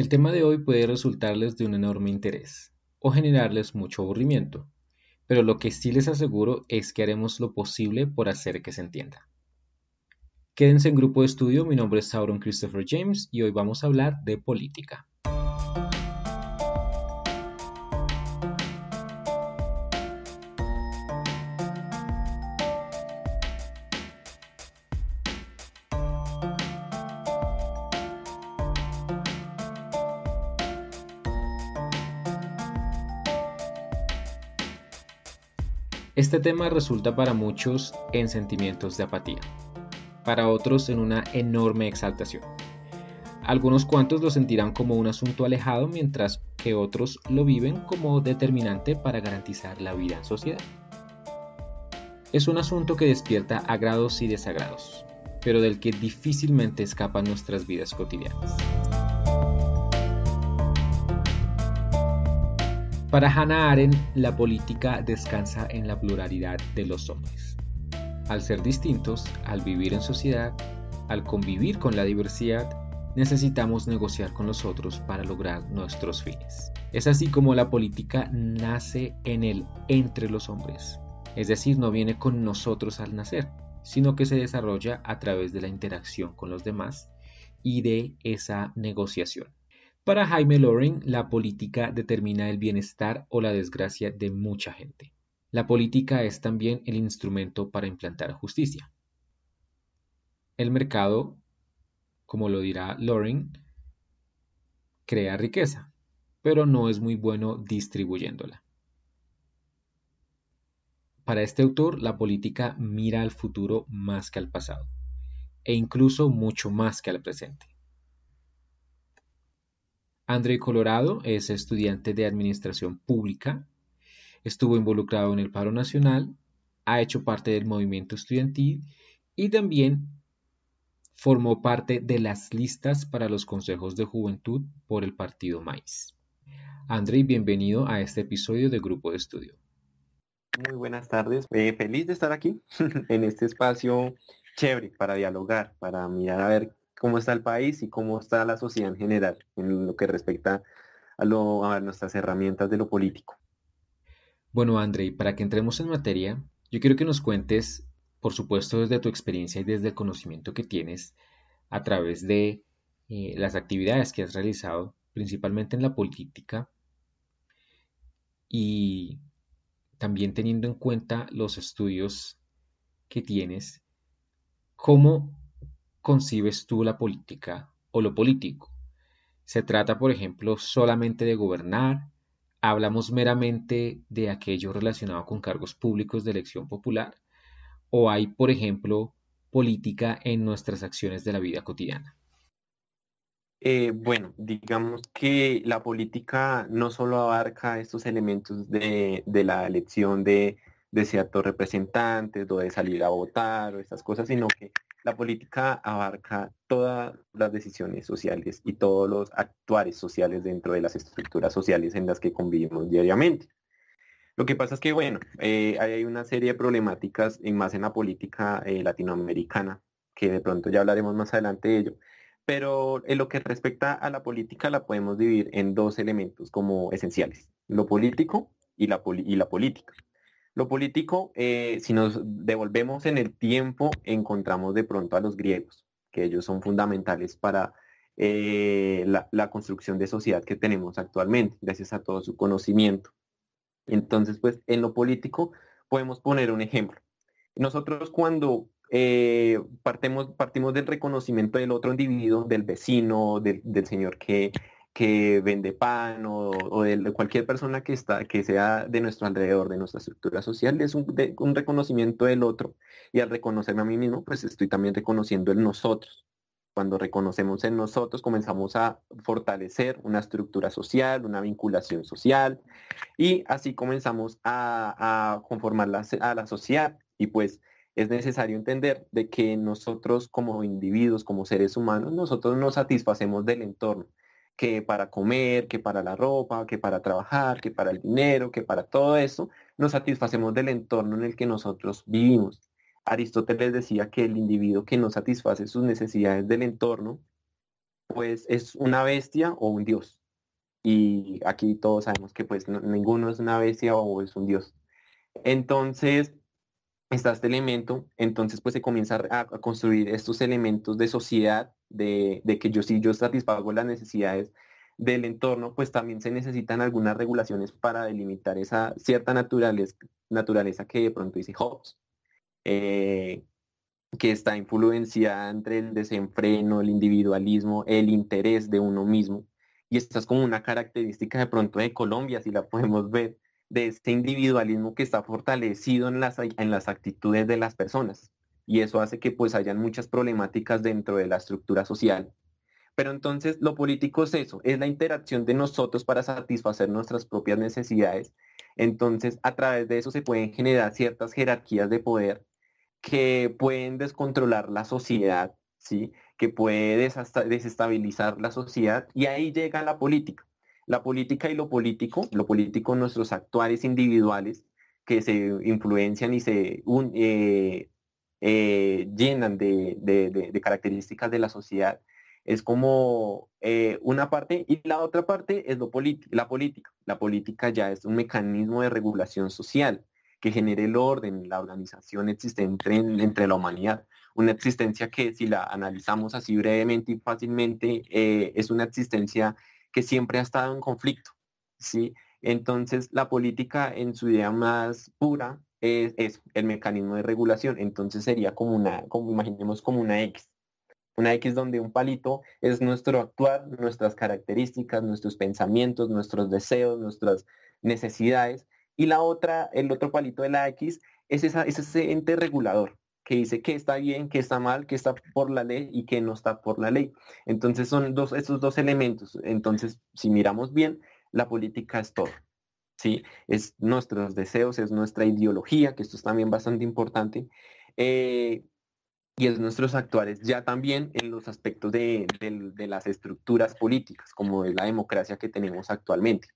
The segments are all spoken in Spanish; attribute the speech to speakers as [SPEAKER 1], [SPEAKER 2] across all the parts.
[SPEAKER 1] El tema de hoy puede resultarles de un enorme interés o generarles mucho aburrimiento, pero lo que sí les aseguro es que haremos lo posible por hacer que se entienda. Quédense en grupo de estudio, mi nombre es Sauron Christopher James y hoy vamos a hablar de política. Este tema resulta para muchos en sentimientos de apatía, para otros en una enorme exaltación. Algunos cuantos lo sentirán como un asunto alejado, mientras que otros lo viven como determinante para garantizar la vida en sociedad. Es un asunto que despierta agrados y desagrados, pero del que difícilmente escapan nuestras vidas cotidianas. Para Hannah Arendt, la política descansa en la pluralidad de los hombres. Al ser distintos, al vivir en sociedad, al convivir con la diversidad, necesitamos negociar con los otros para lograr nuestros fines. Es así como la política nace en el entre los hombres, es decir, no viene con nosotros al nacer, sino que se desarrolla a través de la interacción con los demás y de esa negociación. Para Jaime Loring, la política determina el bienestar o la desgracia de mucha gente. La política es también el instrumento para implantar justicia. El mercado, como lo dirá Loring, crea riqueza, pero no es muy bueno distribuyéndola. Para este autor, la política mira al futuro más que al pasado, e incluso mucho más que al presente. André Colorado es estudiante de Administración Pública, estuvo involucrado en el paro nacional, ha hecho parte del movimiento estudiantil y también formó parte de las listas para los consejos de juventud por el partido MAIS. André, bienvenido a este episodio de Grupo de Estudio.
[SPEAKER 2] Muy buenas tardes, eh, feliz de estar aquí en este espacio chévere para dialogar, para mirar a ver cómo está el país y cómo está la sociedad en general en lo que respecta a, lo, nuestras herramientas de lo político.
[SPEAKER 1] Bueno, André, para que entremos en materia, yo quiero que nos cuentes, por supuesto, desde tu experiencia y desde el conocimiento que tienes a través de eh, las actividades que has realizado, principalmente en la política, y también teniendo en cuenta los estudios que tienes, cómo concibes tú la política o lo político? ¿Se trata, por ejemplo, solamente de gobernar? ¿Hablamos meramente de aquello relacionado con cargos públicos de elección popular? ¿O hay, por ejemplo, política en nuestras acciones de la vida cotidiana?
[SPEAKER 2] Eh, bueno, digamos que la política no solo abarca estos elementos de, la elección de, de ciertos representantes o de salir a votar o estas cosas, sino que la política abarca todas las decisiones sociales y todos los actuares sociales dentro de las estructuras sociales en las que convivimos diariamente. Lo que pasa es que, bueno, eh, hay una serie de problemáticas, más en la política eh, latinoamericana, que de pronto ya hablaremos más adelante de ello, pero en lo que respecta a la política la podemos dividir en dos elementos como esenciales, lo político y la política. Lo político, eh, si nos devolvemos en el tiempo, encontramos de pronto a los griegos, que ellos son fundamentales para eh, la, construcción de sociedad que tenemos actualmente, gracias a todo su conocimiento. Entonces, pues en lo político podemos poner un ejemplo. Nosotros cuando eh, partimos, del reconocimiento del otro individuo, del vecino, del señor que que vende pan o, de cualquier persona que, está, que sea de nuestro alrededor, de nuestra estructura social, es un, un, reconocimiento del otro. Y al reconocerme a mí mismo, pues estoy también reconociendo el nosotros. Cuando reconocemos en nosotros, comenzamos a fortalecer una estructura social, una vinculación social, y así comenzamos a, a conformar la, a la sociedad. Y pues es necesario entender de que nosotros como individuos, como seres humanos, nosotros nos satisfacemos del entorno que para comer, que para la ropa, que para trabajar, que para el dinero, que para todo eso, nos satisfacemos del entorno en el que nosotros vivimos. Aristóteles decía que el individuo que no satisface sus necesidades del entorno pues es una bestia o un dios. Y aquí todos sabemos que pues ninguno es una bestia o es un dios. Entonces, está este elemento, entonces pues se comienza a, construir estos elementos de sociedad, de, que yo si yo satisfago las necesidades del entorno, pues también se necesitan algunas regulaciones para delimitar esa cierta naturaleza, naturaleza que de pronto dice Hobbes, eh, que está influenciada entre el desenfreno, el individualismo, el interés de uno mismo. Y esta es como una característica de pronto de Colombia, si la podemos ver, de este individualismo que está fortalecido en las, en las actitudes de las personas. Y eso hace que pues hayan muchas problemáticas dentro de la estructura social. Pero entonces lo político es eso, es la interacción de nosotros para satisfacer nuestras propias necesidades. Entonces a través de eso se pueden generar ciertas jerarquías de poder que pueden descontrolar la sociedad, ¿sí? que puede desestabilizar la sociedad y ahí llega la política la política y lo político, lo político nuestros actuales individuales que se influencian y se eh, eh, llenan de, características de la sociedad. Es como eh, una parte y la otra parte es lo la política. La política ya es un mecanismo de regulación social que genere el orden, la organización existente entre la humanidad. Una existencia que si la analizamos así brevemente y fácilmente, es una existencia que siempre ha estado en conflicto, ¿sí? Entonces, la política en su idea más pura es, el mecanismo de regulación. Entonces sería como una, como imaginemos como una X. Una X donde un palito es nuestro actuar, nuestras características, nuestros pensamientos, nuestros deseos, nuestras necesidades. Y la otra, el otro palito de la X, es, esa, es ese ente regulador, que dice que está bien, que está mal, que está por la ley y que no está por la ley. Entonces son dos, esos dos elementos. Entonces, si miramos bien, la política es todo. ¿Sí? Es nuestros deseos, es nuestra ideología, que esto es también bastante importante. Eh, y es nuestros actuales ya también en los aspectos de, las estructuras políticas, como es la democracia que tenemos actualmente.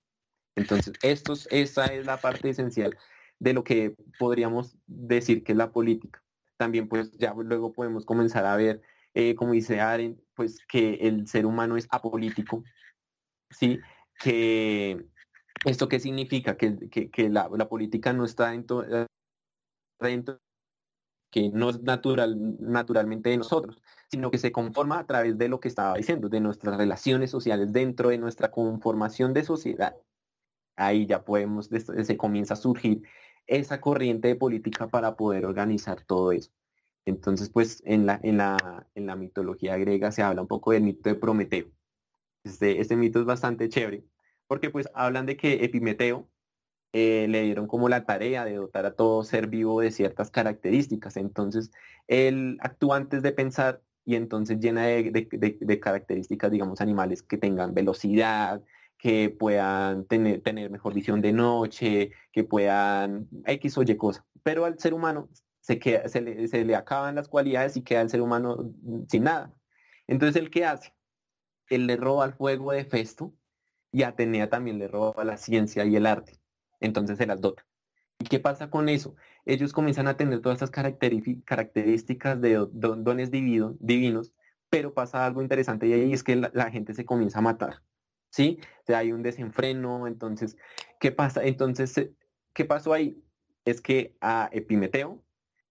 [SPEAKER 2] Entonces, estos, esa es la parte esencial de lo que podríamos decir que es la política también pues ya luego podemos comenzar a ver, eh, como dice Aren, pues que el ser humano es apolítico, ¿sí? Que esto qué significa, que, la, política no está dentro, eh, dentro que no es natural, naturalmente de nosotros, sino que se conforma a través de lo que estaba diciendo, de nuestras relaciones sociales, dentro de nuestra conformación de sociedad. Ahí ya podemos, se comienza a surgir esa corriente de política para poder organizar todo eso. Entonces, pues en la, en la, en la mitología griega se habla un poco del mito de Prometeo. Este, este mito es bastante chévere, porque pues hablan de que Epimeteo eh, le dieron como la tarea de dotar a todo ser vivo de ciertas características. Entonces, él actúa antes de pensar y entonces llena de, características, digamos, animales que tengan velocidad, que puedan tener, mejor visión de noche, que puedan X o Y cosa. Pero al ser humano se, le, acaban las cualidades y queda el ser humano sin nada. Entonces, ¿el qué hace? Él le roba el fuego de Festo y Atenea también le roba la ciencia y el arte. Entonces se las dota. ¿Y qué pasa con eso? Ellos comienzan a tener todas estas características de dones divinos, pero pasa algo interesante y ahí es que la gente se comienza a matar. ¿sí? O hay un desenfreno, entonces, ¿qué pasa? Entonces, eh, ¿qué pasó ahí? Es que a Epimeteo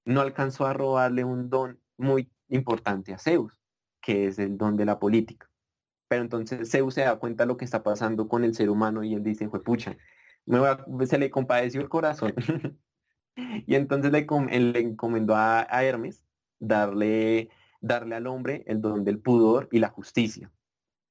[SPEAKER 2] no alcanzó a robarle un don muy importante a Zeus, que es el don de la política. Pero entonces Zeus se da cuenta de lo que está pasando con el ser humano y él dice, pucha, se le compadeció el corazón. y entonces le, le encomendó a, Hermes darle, darle al hombre el don del pudor y la justicia.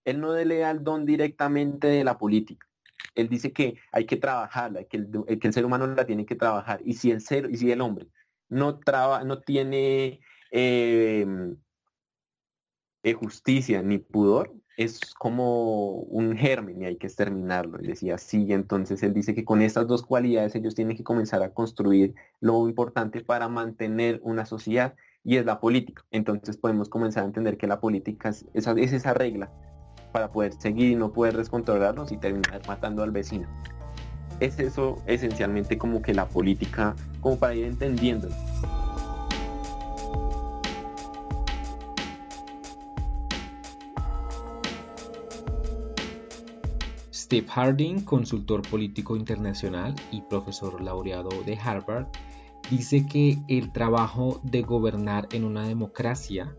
[SPEAKER 2] Él no delega el don directamente de la política. Él dice que hay que trabajarla, que el, que el ser humano la tiene que trabajar. Y si el ser, y si el hombre no traba, no tiene em, eh, justicia ni pudor, es como un germen y hay que exterminarlo. Y decía, sí, entonces él dice que con estas dos cualidades ellos tienen que comenzar a construir lo importante para mantener una sociedad y es la política. Entonces podemos comenzar a entender que la política es esa regla para poder seguir y no poder descontrolarlos y terminar matando al vecino. Es eso esencialmente como que la política, como para ir entendiendo.
[SPEAKER 1] Steve Harding, consultor político internacional y profesor laureado de Harvard, dice que el trabajo de gobernar en una democracia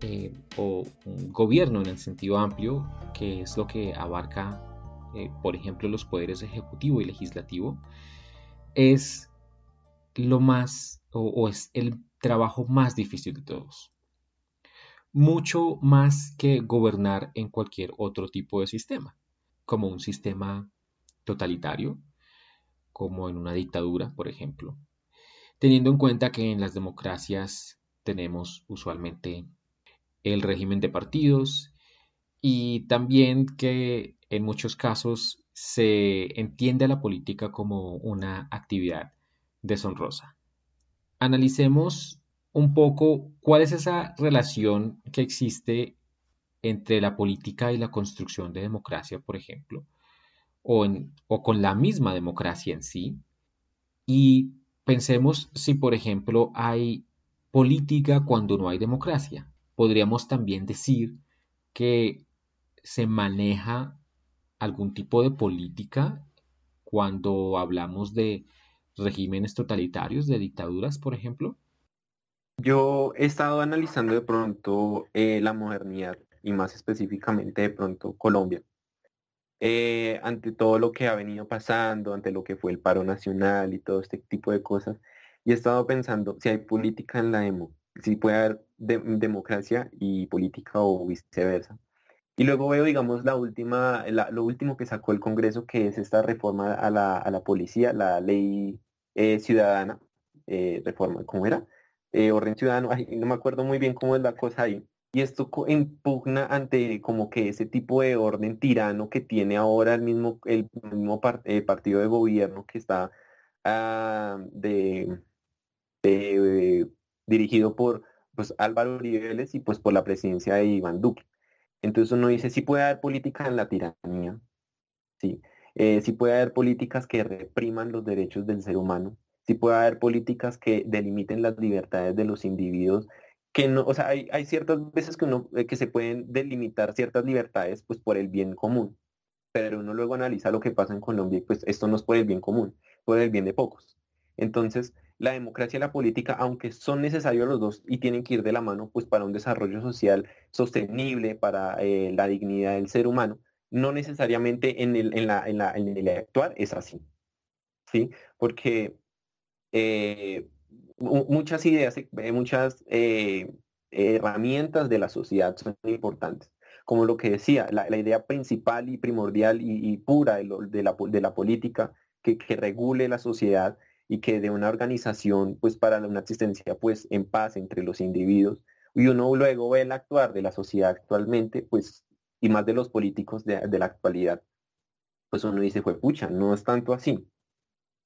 [SPEAKER 1] eh, o un gobierno en el sentido amplio, que es lo que abarca, eh, por ejemplo, los poderes ejecutivo y legislativo, es lo más o es el trabajo más difícil de todos. Mucho más que gobernar en cualquier otro tipo de sistema, como un sistema totalitario, como en una dictadura, por ejemplo, teniendo en cuenta que en las democracias tenemos usualmente el régimen de partidos y también que en muchos casos se entiende a la política como una actividad deshonrosa. Analicemos un poco cuál es esa relación que existe entre la política y la construcción de democracia, por ejemplo, o, con la misma democracia en sí, y Pensemos si, por ejemplo, hay política cuando no hay democracia. Podríamos también decir que se maneja algún tipo de política cuando hablamos de regímenes totalitarios, de dictaduras, por ejemplo.
[SPEAKER 2] Yo he estado analizando de pronto eh, la modernidad y más específicamente de pronto Colombia. Eh, ante todo lo que ha venido pasando, ante lo que fue el paro nacional y todo este tipo de cosas. Y he estado pensando si hay política en la demo, si puede haber democracia y política o viceversa. Y luego veo, digamos, la última, lo último que sacó el Congreso, que es esta reforma a la, a la policía, la ley eh, ciudadana, eh, reforma, ¿cómo era? orden ciudadano, no me acuerdo muy bien cómo es la cosa ahí y esto impugna ante como que ese tipo de orden tirano que tiene ahora el mismo, el mismo eh, partido de gobierno que está ah, de, dirigido por pues, Álvaro Uribe y pues por la presidencia de Iván Duque. Entonces uno dice, sí puede haber política en la tiranía, sí, eh, puede haber políticas que repriman los derechos del ser humano, sí puede haber políticas que delimiten las libertades de los individuos que no, o sea, hay, ciertas veces que uno, eh, que se pueden delimitar ciertas libertades pues por el bien común, pero uno luego analiza lo que pasa en Colombia y pues esto no es por el bien común, por el bien de pocos. Entonces, la democracia y la política, aunque son necesarios los dos y tienen que ir de la mano pues para un desarrollo social sostenible, para eh, la dignidad del ser humano, no necesariamente en el, en la, en la, en el actual es así. ¿Sí? Porque eh, muchas ideas, eh, muchas eh, herramientas de la sociedad son importantes. Como lo que decía, la, idea principal y primordial y, pura de, la, política que, regule la sociedad y que de una organización pues para una existencia pues en paz entre los individuos y uno luego ve el actuar de la sociedad actualmente pues y más de los políticos de, la actualidad pues uno dice fue pucha no es tanto así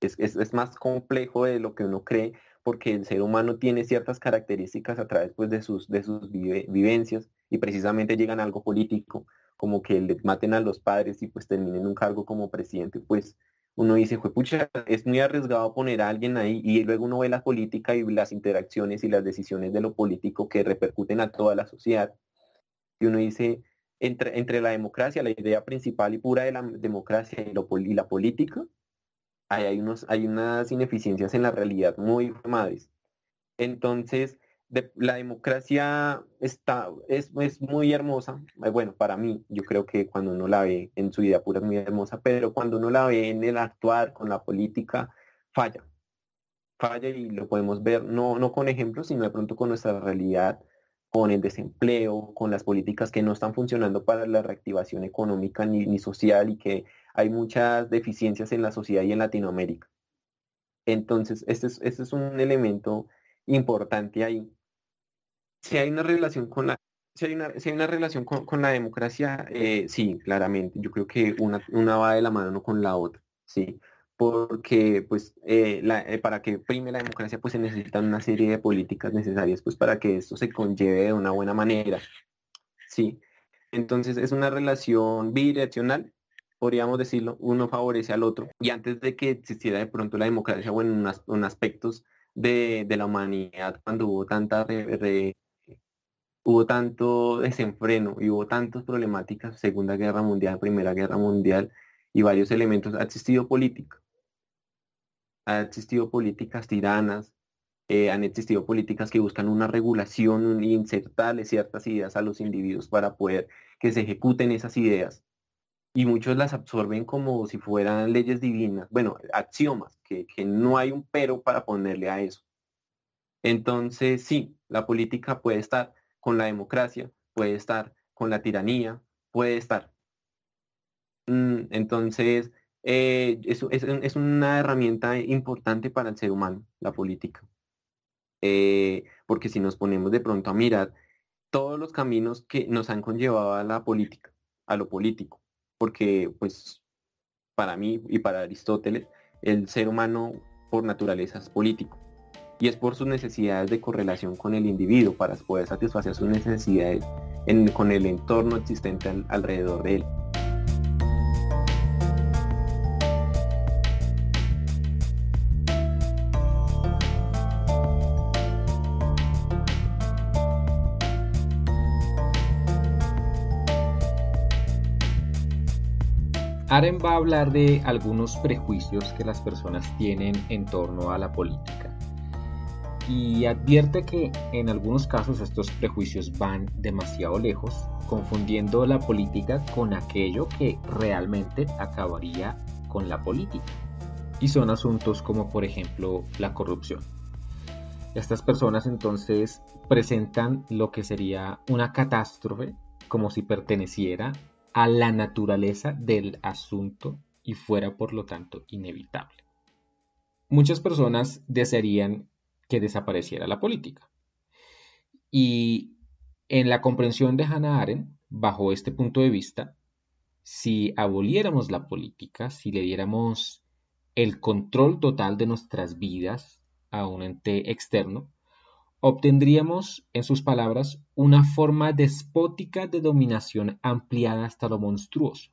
[SPEAKER 2] es, es, más complejo de lo que uno cree porque el ser humano tiene ciertas características a través pues, de sus, de sus vivencias y precisamente llegan a algo político, como que le maten a los padres y pues terminen un cargo como presidente, pues uno dice, pucha, es muy arriesgado poner a alguien ahí y luego uno ve la política y las interacciones y las decisiones de lo político que repercuten a toda la sociedad. Y uno dice, entre, entre la democracia, la idea principal y pura de la democracia y, la política, hay, unos, hay unas ineficiencias en la realidad muy madres. Entonces, la democracia está, es, es, muy hermosa. Eh, bueno, para mí, yo creo que cuando uno la ve en su vida pura es muy hermosa, pero cuando uno la ve en el actuar con la política, falla. Falla y lo podemos ver no, no con ejemplos, sino de pronto con nuestra realidad, con el desempleo, con las políticas que no están funcionando para la reactivación económica ni, ni social y que hay muchas deficiencias en la sociedad y en Latinoamérica. Entonces, este es, este es un elemento importante ahí. Si hay una relación con la, si hay una, si hay una relación con, la democracia, eh, sí, claramente. Yo creo que una, una va de la mano con la otra, sí. Porque pues eh, eh, para que prime la democracia pues se necesitan una serie de políticas necesarias pues para que esto se conlleve de una buena manera. Sí. Entonces es una relación bidireccional podríamos decirlo, uno favorece al otro. Y antes de que existiera de pronto la democracia o en aspectos de, la humanidad, cuando hubo tanta hubo tanto desenfreno y hubo tantas problemáticas, Segunda Guerra Mundial, Primera Guerra Mundial y varios elementos, ha existido política. Ha existido políticas tiranas, eh, han existido políticas que buscan una regulación y insertarle ciertas ideas a los individuos para poder que se ejecuten esas ideas. Y muchos las absorben como si fueran leyes divinas, bueno, axiomas, que, que no hay un pero para ponerle a eso. Entonces, sí, la política puede estar con la democracia, puede estar con la tiranía, puede estar. Mm, entonces, eh, es, una herramienta importante para el ser humano, la política. Eh, porque si nos ponemos de pronto a mirar todos los caminos que nos han conllevado a la política, a lo político, porque pues para mí y para Aristóteles, el ser humano por naturaleza es político y es por sus necesidades de correlación con el individuo para poder satisfacer sus necesidades con el entorno existente alrededor de él.
[SPEAKER 1] Aren va a hablar de algunos prejuicios que las personas tienen en torno a la política y advierte que en algunos casos estos prejuicios van demasiado lejos, confundiendo la política con aquello que realmente acabaría con la política. Y son asuntos como por ejemplo la corrupción. Estas personas entonces presentan lo que sería una catástrofe como si perteneciera a la naturaleza del asunto y fuera por lo tanto inevitable. Muchas personas desearían que desapareciera la política. Y en la comprensión de Hannah Arendt, bajo este punto de vista, si aboliéramos la política, si le diéramos el control total de nuestras vidas a un ente externo, obtendríamos, en sus palabras, una forma despótica de dominación ampliada hasta lo monstruoso,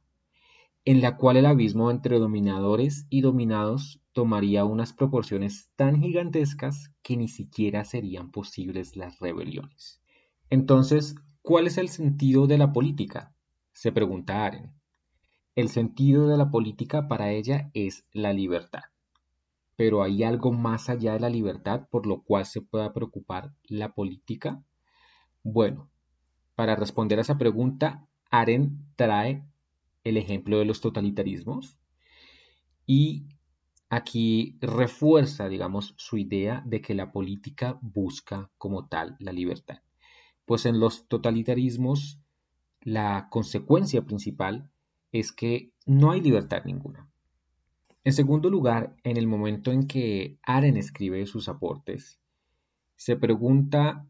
[SPEAKER 1] en la cual el abismo entre dominadores y dominados tomaría unas proporciones tan gigantescas que ni siquiera serían posibles las rebeliones. Entonces, ¿cuál es el sentido de la política? se pregunta Aren. El sentido de la política para ella es la libertad. Pero ¿hay algo más allá de la libertad por lo cual se pueda preocupar la política? Bueno, para responder a esa pregunta, Aren trae el ejemplo de los totalitarismos y aquí refuerza, digamos, su idea de que la política busca como tal la libertad. Pues en los totalitarismos la consecuencia principal es que no hay libertad ninguna. En segundo lugar, en el momento en que Aren escribe sus aportes, se pregunta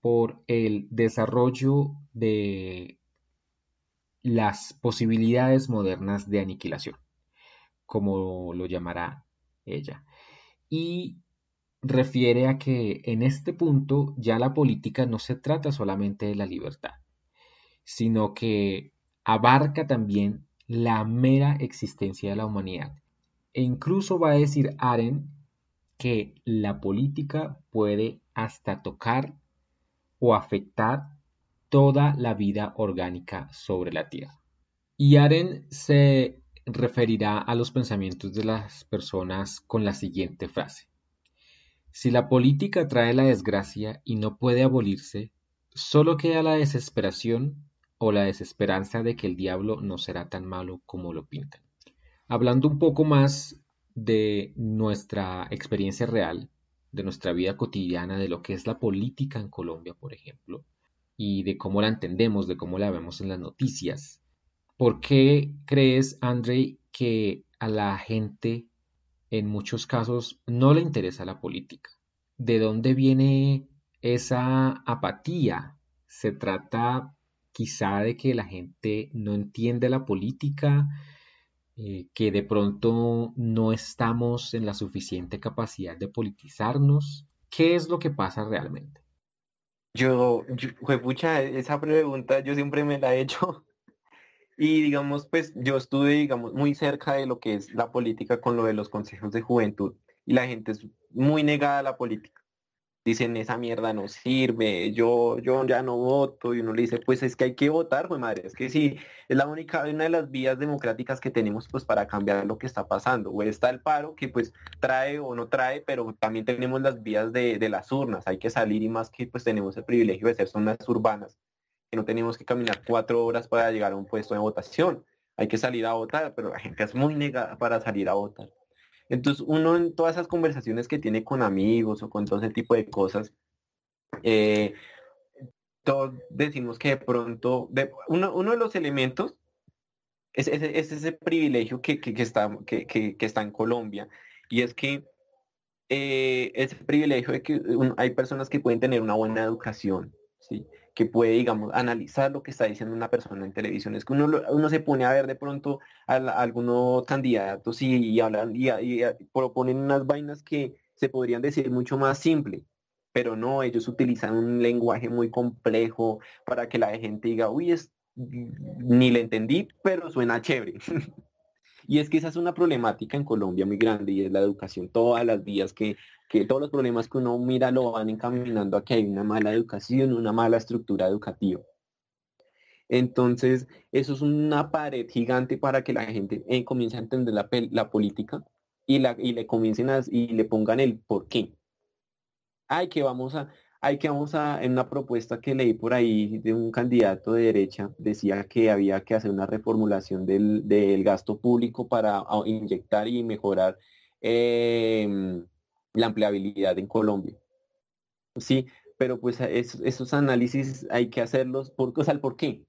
[SPEAKER 1] por el desarrollo de las posibilidades modernas de aniquilación como lo llamará ella. Y refiere a que en este punto ya la política no se trata solamente de la libertad, sino que abarca también la mera existencia de la humanidad. E incluso va a decir Aren que la política puede hasta tocar o afectar toda la vida orgánica sobre la Tierra. Y Aren se referirá a los pensamientos de las personas con la siguiente frase. Si la política trae la desgracia y no puede abolirse, solo queda la desesperación o la desesperanza de que el diablo no será tan malo como lo pintan. Hablando un poco más de nuestra experiencia real, de nuestra vida cotidiana, de lo que es la política en Colombia, por ejemplo, y de cómo la entendemos, de cómo la vemos en las noticias, ¿Por qué crees, Andrei, que a la gente en muchos casos no le interesa la política? ¿De dónde viene esa apatía? ¿Se trata quizá de que la gente no entiende la política? Eh, que de pronto no estamos en la suficiente capacidad de politizarnos. ¿Qué es lo que pasa realmente?
[SPEAKER 2] Yo, yo pucha, esa pregunta yo siempre me la he hecho y digamos, pues yo estuve, digamos, muy cerca de lo que es la política con lo de los consejos de juventud y la gente es muy negada a la política. Dicen esa mierda no sirve, yo, yo ya no voto, y uno le dice, pues es que hay que votar, pues madre, es que sí, es la única, una de las vías democráticas que tenemos pues para cambiar lo que está pasando, o está el paro que pues trae o no trae, pero también tenemos las vías de, de las urnas, hay que salir y más que pues tenemos el privilegio de ser zonas urbanas, que no tenemos que caminar cuatro horas para llegar a un puesto de votación, hay que salir a votar, pero la gente es muy negada para salir a votar. Entonces uno en todas esas conversaciones que tiene con amigos o con todo ese tipo de cosas, eh, todos decimos que de pronto, uno, de los elementos es, ese privilegio que, está, que, está en Colombia y es que eh, ese privilegio de que hay personas que pueden tener una buena educación, ¿sí? Que puede, digamos, analizar lo que está diciendo una persona en televisión. Es que uno, uno se pone a ver de pronto a, algunos candidatos y, hablan y, proponen unas vainas que se podrían decir mucho más simple, pero no, ellos utilizan un lenguaje muy complejo para que la gente diga, uy, es, ni le entendí, pero suena chévere. y es que esa es una problemática en Colombia muy grande y es la educación, todas las vías que que todos los problemas que uno mira lo van encaminando a que hay una mala educación, una mala estructura educativa. Entonces, eso es una pared gigante para que la gente eh, comience a entender la, política y, la, y le comiencen a, y le pongan el por qué. Hay que vamos a, hay que vamos a, en una propuesta que leí por ahí de un candidato de derecha, decía que había que hacer una reformulación del, gasto público para inyectar y mejorar em, la empleabilidad en Colombia. Sí, pero pues esos análisis hay que hacerlos por, o sea, por qué.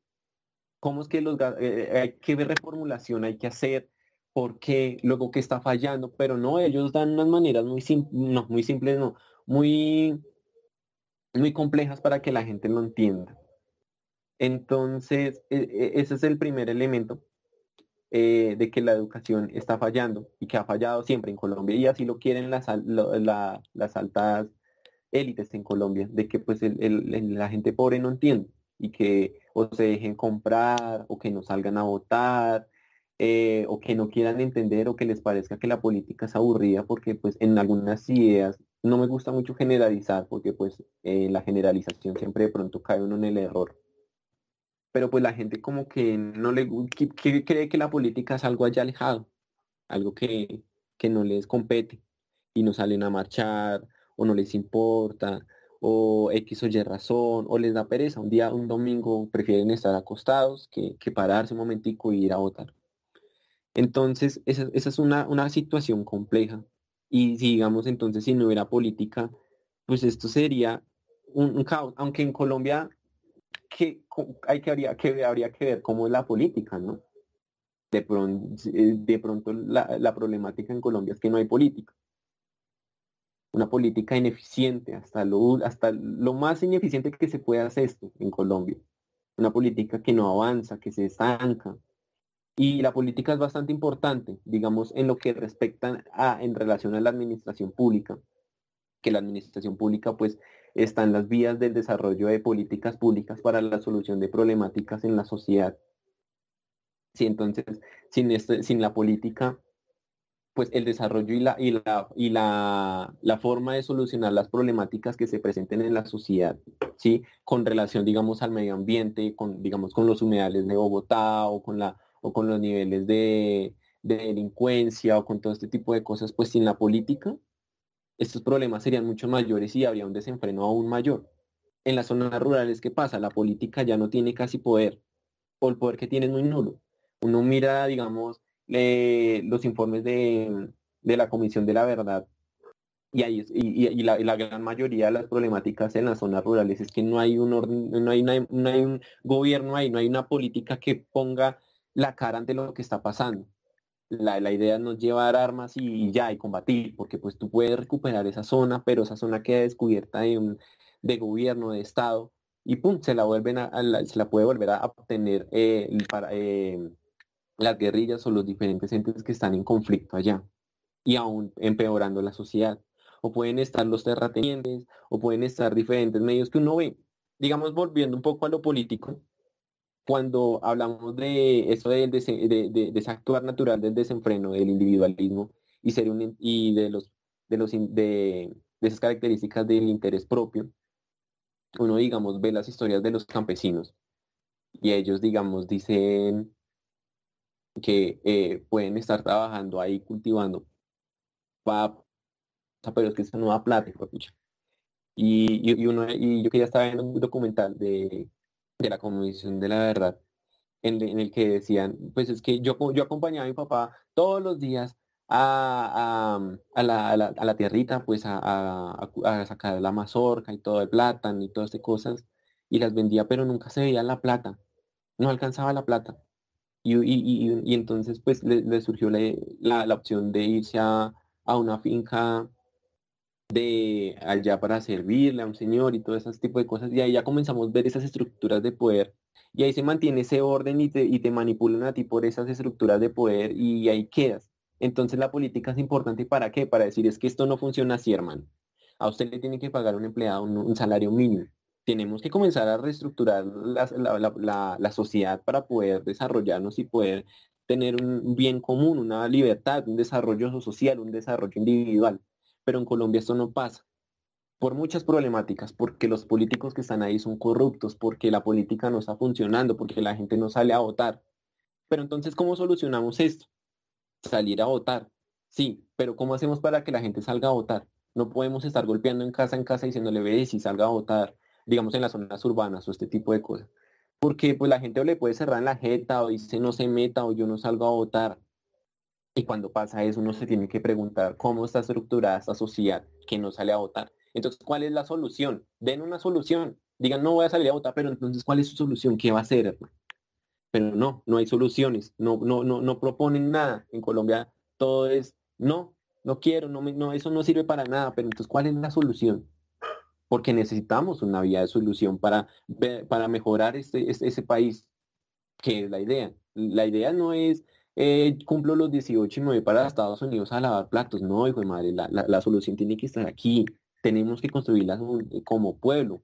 [SPEAKER 2] ¿Cómo es que los eh, eh, hay que ver reformulación, hay que hacer, por qué, luego que está fallando, pero no, ellos dan unas maneras muy simples, no, muy simples, no, muy, muy complejas para que la gente lo entienda. Entonces, e, e, ese es el primer elemento. Eh, de que la educación está fallando y que ha fallado siempre en Colombia y así lo quieren las, las altas élites en Colombia, de que pues la gente pobre no entiende y que o se dejen comprar o que no salgan a votar eh, o que no quieran entender o que les parezca que la política es aburrida porque pues en algunas ideas no me gusta mucho generalizar porque pues eh, la generalización siempre de pronto cae uno en el error pero pues la gente como que no le que, cree que la política es algo allá alejado, algo que, que no les compete y no salen a marchar o no les importa o X o Y razón o les da pereza. Un día, un domingo prefieren estar acostados que, que pararse un momentico y ir a votar. Entonces, esa, esa es una, una, situación compleja. Y si digamos entonces si no hubiera política, pues esto sería un, caos. Aunque en Colombia que, hay que, habría, que habría que ver cómo es la política, ¿no? De pronto, eh, de pronto la, problemática en Colombia es que no hay política. Una política ineficiente, hasta lo, hasta lo más ineficiente que se puede hacer esto en Colombia. Una política que no avanza, que se estanca. Y la política es bastante importante, digamos, en lo que respecta a, en relación a la administración pública, que la administración pública pues están las vías del desarrollo de políticas públicas para la solución de problemáticas en la sociedad. Si entonces, sin, este, sin la política, pues el desarrollo y, la, y, la, y la, la, forma de solucionar las problemáticas que se presenten en la sociedad, ¿sí? Con relación, digamos, al medio ambiente, con, digamos, con los humedales de Bogotá o con, la, o con los niveles de, de delincuencia o con todo este tipo de cosas, pues sin la política, estos problemas serían mucho mayores y habría un desenfreno aún mayor. En las zonas rurales, ¿qué pasa? La política ya no tiene casi poder, o el poder que tiene es muy nulo. Uno mira, digamos, los informes de, la Comisión de la Verdad y, ahí, y, la, gran mayoría de las problemáticas en las zonas rurales es que no hay un orden, no hay un gobierno ahí, no hay una política que ponga la cara ante lo que está pasando la, idea no es llevar armas y, ya, y combatir, porque pues tú puedes recuperar esa zona, pero esa zona queda descubierta de, un, de gobierno, de Estado, y pum, se la vuelven a, se la puede volver a obtener eh, para, eh, las guerrillas o los diferentes entes que están en conflicto allá, y aún empeorando la sociedad. O pueden estar los terratenientes, o pueden estar diferentes medios que uno ve. Digamos, volviendo un poco a lo político, cuando hablamos de eso de, de, ese actuar natural del desenfreno, del individualismo y ser un y de los de los de, esas características del interés propio, uno, digamos, ve las historias de los campesinos y ellos, digamos, dicen que eh, pueden estar trabajando ahí cultivando papa, pero es que eso no da plata, y, y, uno, y yo que ya estaba viendo un documental de, de la Comisión de la Verdad, en, el que decían, pues es que yo, yo acompañaba a mi papá todos los días a, a, la, a, la, a tierrita, pues a, a, sacar la mazorca y todo el plátano y todas estas cosas, y las vendía, pero nunca se veía la plata, no alcanzaba la plata. Y, y, y entonces pues le, surgió la, la, opción de irse a, una finca de allá para servirle a un señor y todo ese tipo de cosas. Y ahí ya comenzamos a ver esas estructuras de poder. Y ahí se mantiene ese orden y te, y te manipulan a ti por esas estructuras de poder y ahí quedas. Entonces la política es importante para qué? Para decir es que esto no funciona así, hermano. A usted le tiene que pagar un empleado un, salario mínimo. Tenemos que comenzar a reestructurar la, sociedad para poder desarrollarnos y poder tener un bien común, una libertad, un desarrollo social, un desarrollo individual. Pero en Colombia esto no pasa por muchas problemáticas, porque los políticos que están ahí son corruptos, porque la política no está funcionando, porque la gente no sale a votar. Pero entonces, ¿cómo solucionamos esto? salir a votar. Sí, pero ¿cómo hacemos para que la gente salga a votar? No podemos estar golpeando en casa en casa diciéndole, ve, si salga a votar, digamos en las zonas urbanas o este tipo de cosas. Porque pues la gente le puede cerrar en la jeta o dice no se meta o yo no salgo a votar. Y cuando pasa eso uno se tiene que preguntar cómo está estructurada esta sociedad que no sale a votar. Entonces, ¿cuál es la solución? Den una solución. Digan, no voy a salir a votar, pero entonces, ¿cuál es su solución? ¿Qué va a hacer, pero no, no hay soluciones, no, no, no, no proponen nada. En Colombia todo es, no, no quiero, no, no, eso no sirve para nada, pero entonces, ¿cuál es la solución? Porque necesitamos una vía de solución para, para mejorar este, este, ese país, que es la idea. La idea no es, eh, cumplo los 18 y me voy para Estados Unidos a lavar platos. No, hijo de madre, la, la, solución tiene que estar aquí. Tenemos que construirla como pueblo,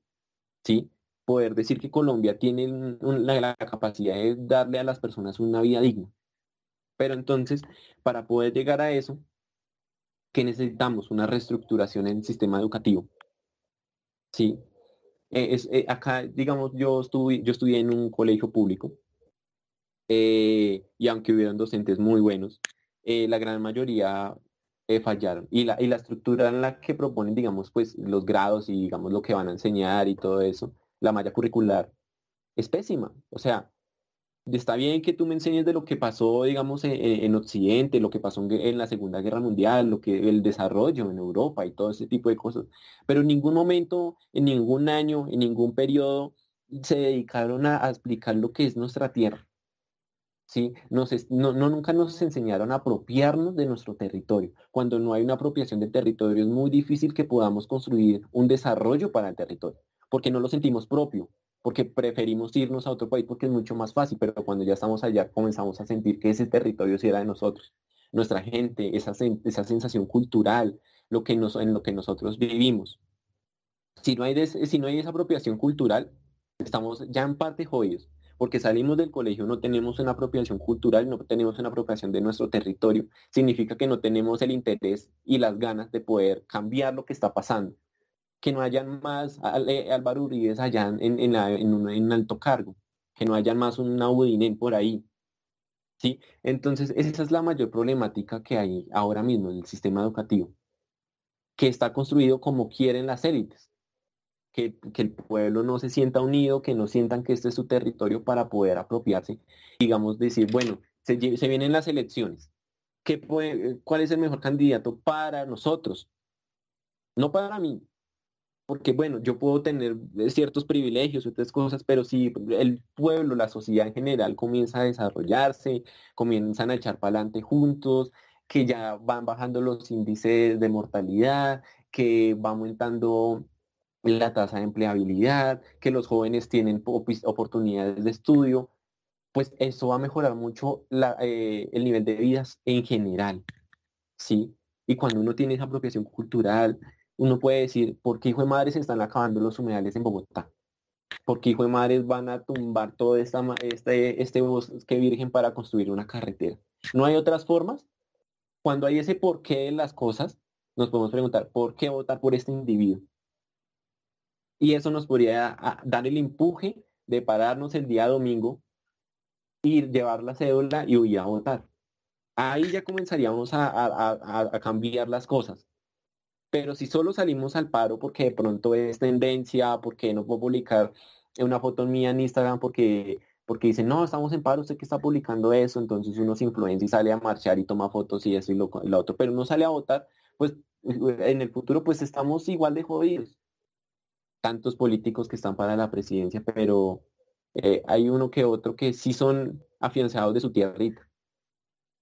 [SPEAKER 2] ¿sí? poder decir que Colombia tiene la, capacidad de darle a las personas una vida digna. Pero entonces, para poder llegar a eso, ¿qué necesitamos? Una reestructuración en el sistema educativo. Sí. Eh, es, eh, acá, digamos, yo estuve, yo estudié en un colegio público eh, y aunque hubieron docentes muy buenos, la gran mayoría fallaron. Y la, y la estructura en la que proponen, digamos, pues los grados y digamos lo que van a enseñar y todo eso, la malla curricular es pésima. O sea, está bien que tú me enseñes de lo que pasó, digamos, e, e, en, Occidente, lo que pasó en, la Segunda Guerra Mundial, lo que el desarrollo en Europa y todo ese tipo de cosas, pero en ningún momento, en ningún año, en ningún periodo se dedicaron a, explicar lo que es nuestra tierra. ¿Sí? No, nunca nos enseñaron a apropiarnos de nuestro territorio. Cuando no hay una apropiación del territorio es muy difícil que podamos construir un desarrollo para el territorio porque no lo sentimos propio, porque preferimos irnos a otro país porque es mucho más fácil, pero cuando ya estamos allá comenzamos a sentir que ese territorio sí era de nosotros, nuestra gente, esa, esa sensación cultural, lo que nos, en lo que nosotros vivimos. Si no, hay si no hay esa apropiación cultural, estamos ya en parte jodidos, porque salimos del colegio, no tenemos una apropiación cultural, no tenemos una apropiación de nuestro territorio, significa que no tenemos el interés y las ganas de poder cambiar lo que está pasando que no hayan más eh, Álvaro Uribe allá en, en, en, alto cargo, que no hayan más un Udinen por ahí. ¿sí? Entonces, esa es la mayor problemática que hay ahora mismo en el sistema educativo, que está construido como quieren las élites, que, el pueblo no se sienta unido, que no sientan que este es su territorio para poder apropiarse, digamos, decir, bueno, se, se vienen las elecciones, ¿qué puede, ¿cuál es el mejor candidato para nosotros? No para mí, porque bueno, yo puedo tener eh, ciertos privilegios, otras cosas, pero si el pueblo, la sociedad en general comienza a desarrollarse, comienzan a echar para adelante juntos, que ya van bajando los índices de mortalidad, que va aumentando la tasa de empleabilidad, que los jóvenes tienen oportunidades de estudio, pues eso va a mejorar mucho eh, el nivel de vidas en general, ¿sí? Y cuando uno tiene esa apropiación cultural, uno puede decir, ¿por qué hijo de madre se están acabando los humedales en Bogotá? ¿Por qué hijo de madres van a tumbar todo esta, este, este bosque virgen para construir una carretera? ¿No hay otras formas? Cuando hay ese porqué de las cosas, nos podemos preguntar, ¿por qué votar por este individuo? Y eso nos podría dar el empuje de pararnos el día domingo, ir, llevar la cédula y ir a votar. Ahí ya comenzaríamos a, cambiar las cosas. Pero si solo salimos al paro porque de pronto es tendencia, porque no puedo publicar una foto mía en Instagram porque porque dicen, no, estamos en paro, usted que está publicando eso, entonces uno se influencia y sale a marchar y toma fotos y eso y lo, otro, pero no sale a votar, pues en el futuro pues estamos igual de jodidos. Tantos políticos que están para la presidencia, pero eh, hay uno que otro que sí son afianzados de su tierrita,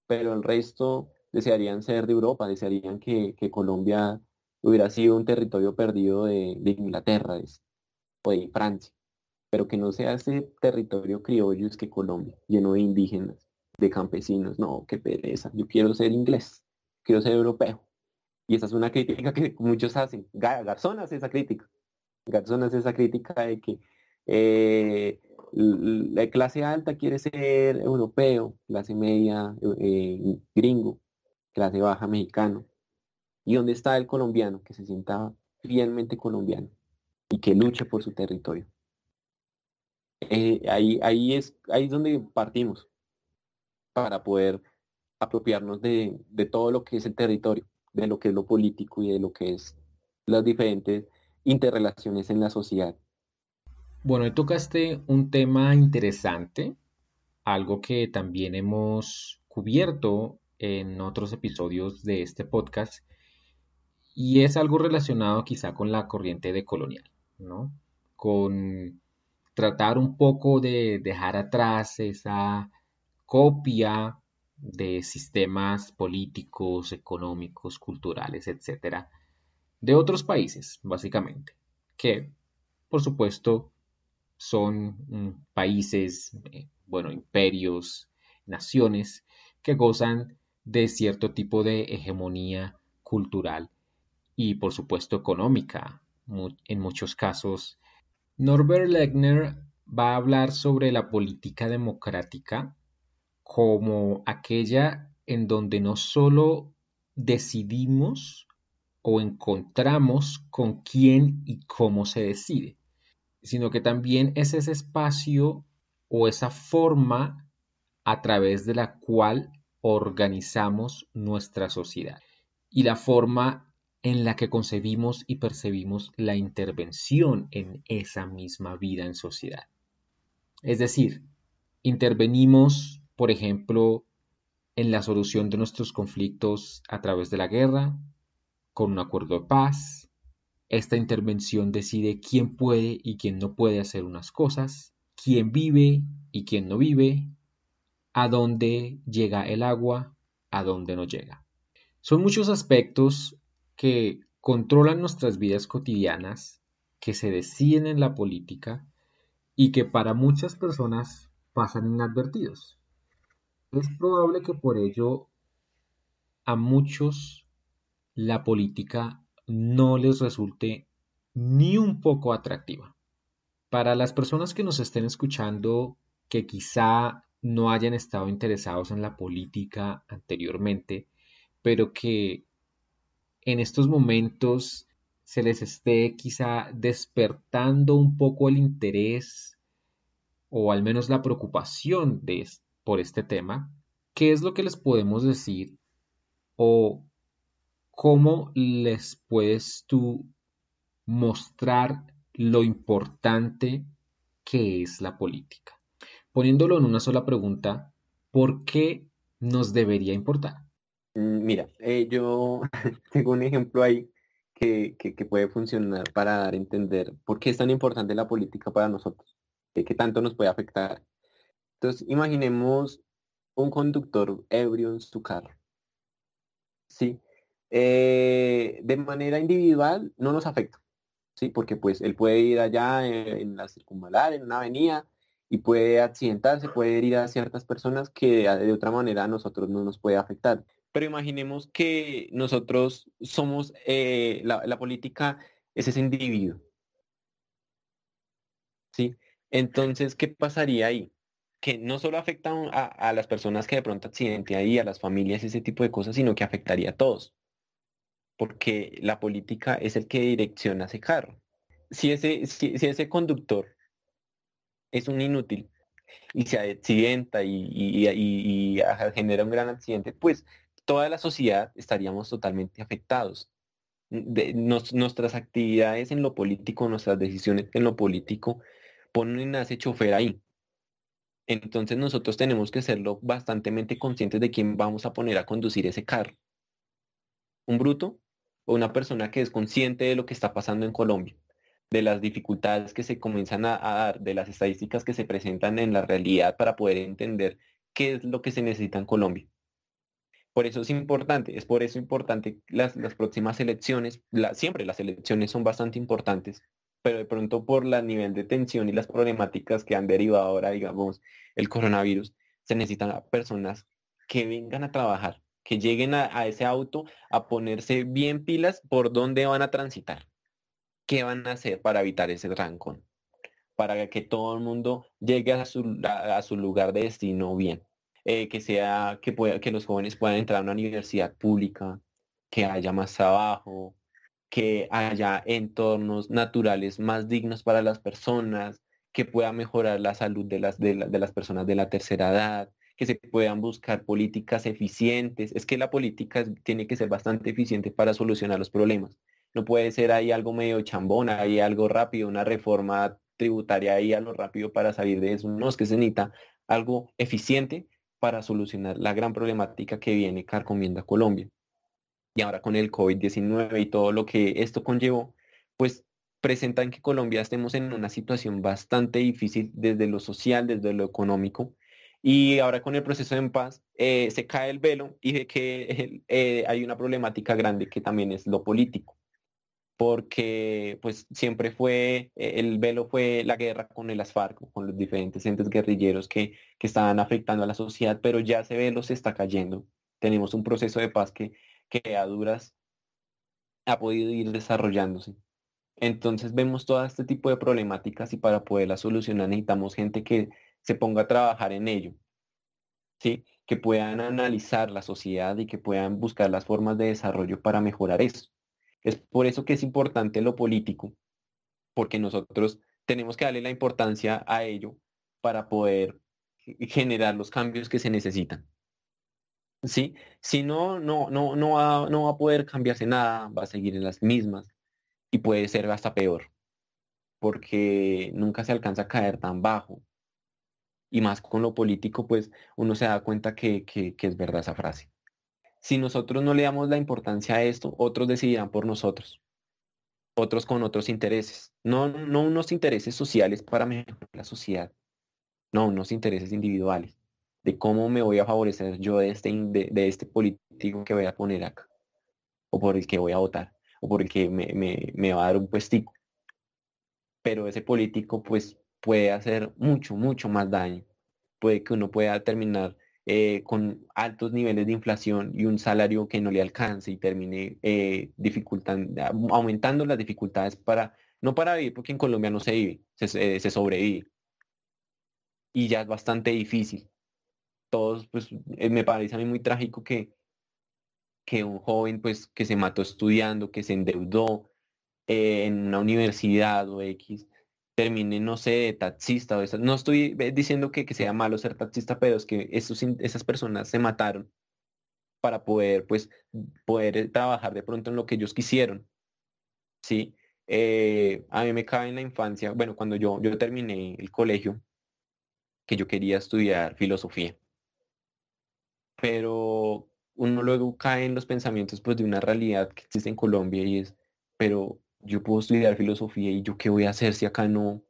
[SPEAKER 2] pero el resto desearían ser de Europa, desearían que, Colombia hubiera sido un territorio perdido de, Inglaterra o de Francia pero que no sea ese territorio criollo es que Colombia, lleno de indígenas, de campesinos. No, qué pereza. Yo quiero ser inglés, quiero ser europeo. Y esa es una crítica que muchos hacen. Garzón hace esa crítica. Garzón hace esa crítica de que eh, la clase alta quiere ser europeo, clase media eh, gringo, clase baja mexicano. ¿Y dónde está el colombiano que se sienta fielmente colombiano y que luche por su territorio? Eh, ahí, ahí, es, ahí es donde partimos para poder apropiarnos de, todo lo que es el territorio, de lo que es lo político y de lo que es las diferentes interrelaciones en la sociedad.
[SPEAKER 1] Bueno, tocaste un tema interesante, algo que también hemos cubierto en otros episodios de este podcast, y es algo relacionado quizá con la corriente de colonial, ¿no? Con tratar un poco de dejar atrás esa copia de sistemas políticos, económicos, culturales, etcétera, de otros países, básicamente, que, por supuesto, son mm, países, eh, bueno, imperios, naciones que gozan de cierto tipo de hegemonía cultural y, por supuesto, económica, en muchos casos. Norbert Legner va a hablar sobre la política democrática como aquella en donde no solo decidimos o encontramos con quién y cómo se decide, sino que también es ese espacio o esa forma a través de la cual organizamos nuestra sociedad y la forma en la que concebimos y percibimos la intervención en esa misma vida en sociedad. Es decir, intervenimos, por ejemplo, en la solución de nuestros conflictos a través de la guerra, con un acuerdo de paz. Esta intervención decide quién puede y quién no puede hacer unas cosas, quién vive y quién no vive, a dónde llega el agua, a dónde no llega. Son muchos aspectos que controlan nuestras vidas cotidianas, que se deciden en la política y que para muchas personas pasan inadvertidos. Es probable que por ello a muchos la política no les resulte ni un poco atractiva. Para las personas que nos estén escuchando que quizá no hayan estado interesados en la política anteriormente, pero que en estos momentos se les esté quizá despertando un poco el interés o al menos la preocupación por este tema, ¿qué es lo que les podemos decir o cómo les puedes tú mostrar lo importante que es la política? Poniéndolo en una sola pregunta, ¿por qué nos debería importar?
[SPEAKER 2] Mm, mira, eh, yo tengo un ejemplo ahí que, puede funcionar para dar a entender por qué es tan importante la política para nosotros, qué tanto nos puede afectar. Entonces, imaginemos un conductor ebrio en su carro. Sí. Eh, de manera individual no nos afecta, ¿sí? Porque pues él puede ir allá en, la circunvalar, en una avenida, y puede accidentarse, puede herir a ciertas personas que de otra manera a nosotros no nos puede afectar. Pero imaginemos que nosotros somos, eh, la, política es ese individuo. ¿Sí? Entonces, ¿qué pasaría ahí? Que no solo afecta a, las personas que de pronto accidente ahí, a las familias, ese tipo de cosas, sino que afectaría a todos. Porque la política es el que direcciona ese carro. Si ese, si, ese conductor es un inútil y se accidenta y, genera un gran accidente, pues toda la sociedad estaríamos totalmente afectados. Nuestras actividades en lo político, nuestras decisiones en lo político, ponen a ese chofer ahí. Entonces nosotros tenemos que serlo bastante conscientes de quién vamos a poner a conducir ese carro. Un bruto una persona que es consciente de lo que está pasando en Colombia, de las dificultades que se comienzan a, dar, de las estadísticas que se presentan en la realidad para poder entender qué es lo que se necesita en Colombia. Por eso es importante, es por eso importante las, las próximas elecciones, siempre las elecciones son bastante importantes, pero de pronto por el nivel de tensión y las problemáticas que han derivado ahora, digamos, el coronavirus, se necesitan personas que vengan a trabajar, que lleguen a, ese auto a ponerse bien pilas por dónde van a transitar, qué van a hacer para evitar ese rancón, para que todo el mundo llegue a su, a, su lugar de destino bien, eh, que sea que, pueda, que los jóvenes puedan entrar a una universidad pública, que haya más trabajo, que haya entornos naturales más dignos para las personas, que pueda mejorar la salud de las, de, las personas de la tercera edad, que se puedan buscar políticas eficientes. Es que la política tiene que ser bastante eficiente para solucionar los problemas. No puede ser ahí algo medio chambona, ahí algo rápido, una reforma tributaria ahí a lo rápido para salir de eso. No, es que se necesita algo eficiente para solucionar la gran problemática que viene carcomiendo a Colombia y ahora con el COVID-19 y todo lo que esto conllevó, pues presentan que Colombia estemos en una situación bastante difícil desde lo social, desde lo económico. Y ahora con el proceso en paz eh, se cae el velo y de que eh, hay una problemática grande que también es lo político. Porque pues siempre fue, eh, el velo fue la guerra con el ASFARC, con los diferentes entes guerrilleros que, que estaban afectando a la sociedad, pero ya ese velo se está cayendo. Tenemos un proceso de paz que que a duras ha podido ir desarrollándose. Entonces vemos todo este tipo de problemáticas y para poderlas solucionar necesitamos gente que se ponga a trabajar en ello, ¿sí? que puedan analizar la sociedad y que puedan buscar las formas de desarrollo para mejorar eso. Es por eso que es importante lo político, porque nosotros tenemos que darle la importancia a ello para poder generar los cambios que se necesitan. ¿sí? Si no, no, no, no, va, no va a poder cambiarse nada, va a seguir en las mismas y puede ser hasta peor, porque nunca se alcanza a caer tan bajo. Y más con lo político, pues uno se da cuenta que, que, es verdad esa frase. Si nosotros no le damos la importancia a esto, otros decidirán por nosotros, otros con otros intereses, no, no unos intereses sociales para mejorar la sociedad, no unos intereses individuales de cómo me voy a favorecer yo de este, de, este político que voy a poner acá, o por el que voy a votar, o por el que me, me, va a dar un puestico. Pero ese político pues puede hacer mucho, mucho más daño. Puede que uno pueda terminar eh, con altos niveles de inflación y un salario que no le alcance y termine eh, dificultando, aumentando las dificultades para, no para vivir, porque en Colombia no se vive, se, se sobrevive. Y ya es bastante difícil todos, pues eh, me parece a mí muy trágico que, que un joven pues que se mató estudiando, que se endeudó eh, en una universidad o X, termine, no sé, taxista o eso. No estoy eh, diciendo que, que, sea malo ser taxista, pero es que esos, esas personas se mataron para poder, pues, poder trabajar de pronto en lo que ellos quisieron. ¿Sí? a mí me cae en la infancia, bueno, cuando yo, yo terminé el colegio, que yo quería estudiar filosofía pero uno luego cae en los pensamientos pues de una realidad que existe en Colombia y es, pero yo puedo estudiar filosofía y yo qué voy a hacer si acá no,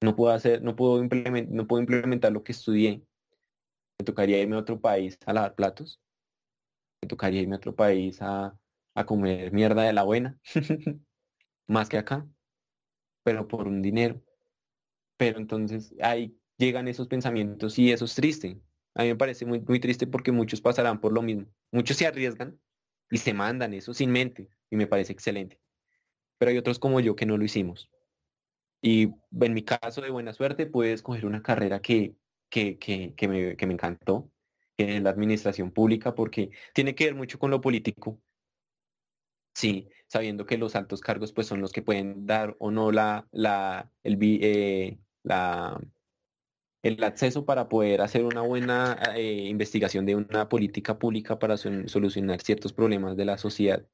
[SPEAKER 2] no puedo hacer, no puedo implementar, no puedo implementar lo que estudié. Me tocaría irme a otro país a lavar platos. Me tocaría irme a otro país a, a comer mierda de la buena. Más que acá. Pero por un dinero. Pero entonces ahí llegan esos pensamientos y eso es triste. A mí me parece muy, muy triste porque muchos pasarán por lo mismo. Muchos se arriesgan y se mandan eso sin mente y me parece excelente. Pero hay otros como yo que no lo hicimos. Y en mi caso de buena suerte pude escoger una carrera que, que, que, que, me, que me encantó, que es la administración pública, porque tiene que ver mucho con lo político. Sí, sabiendo que los altos cargos pues son los que pueden dar o no la, la, el, eh, la, el acceso para poder hacer una buena eh, investigación de una política pública para solucionar ciertos problemas de la sociedad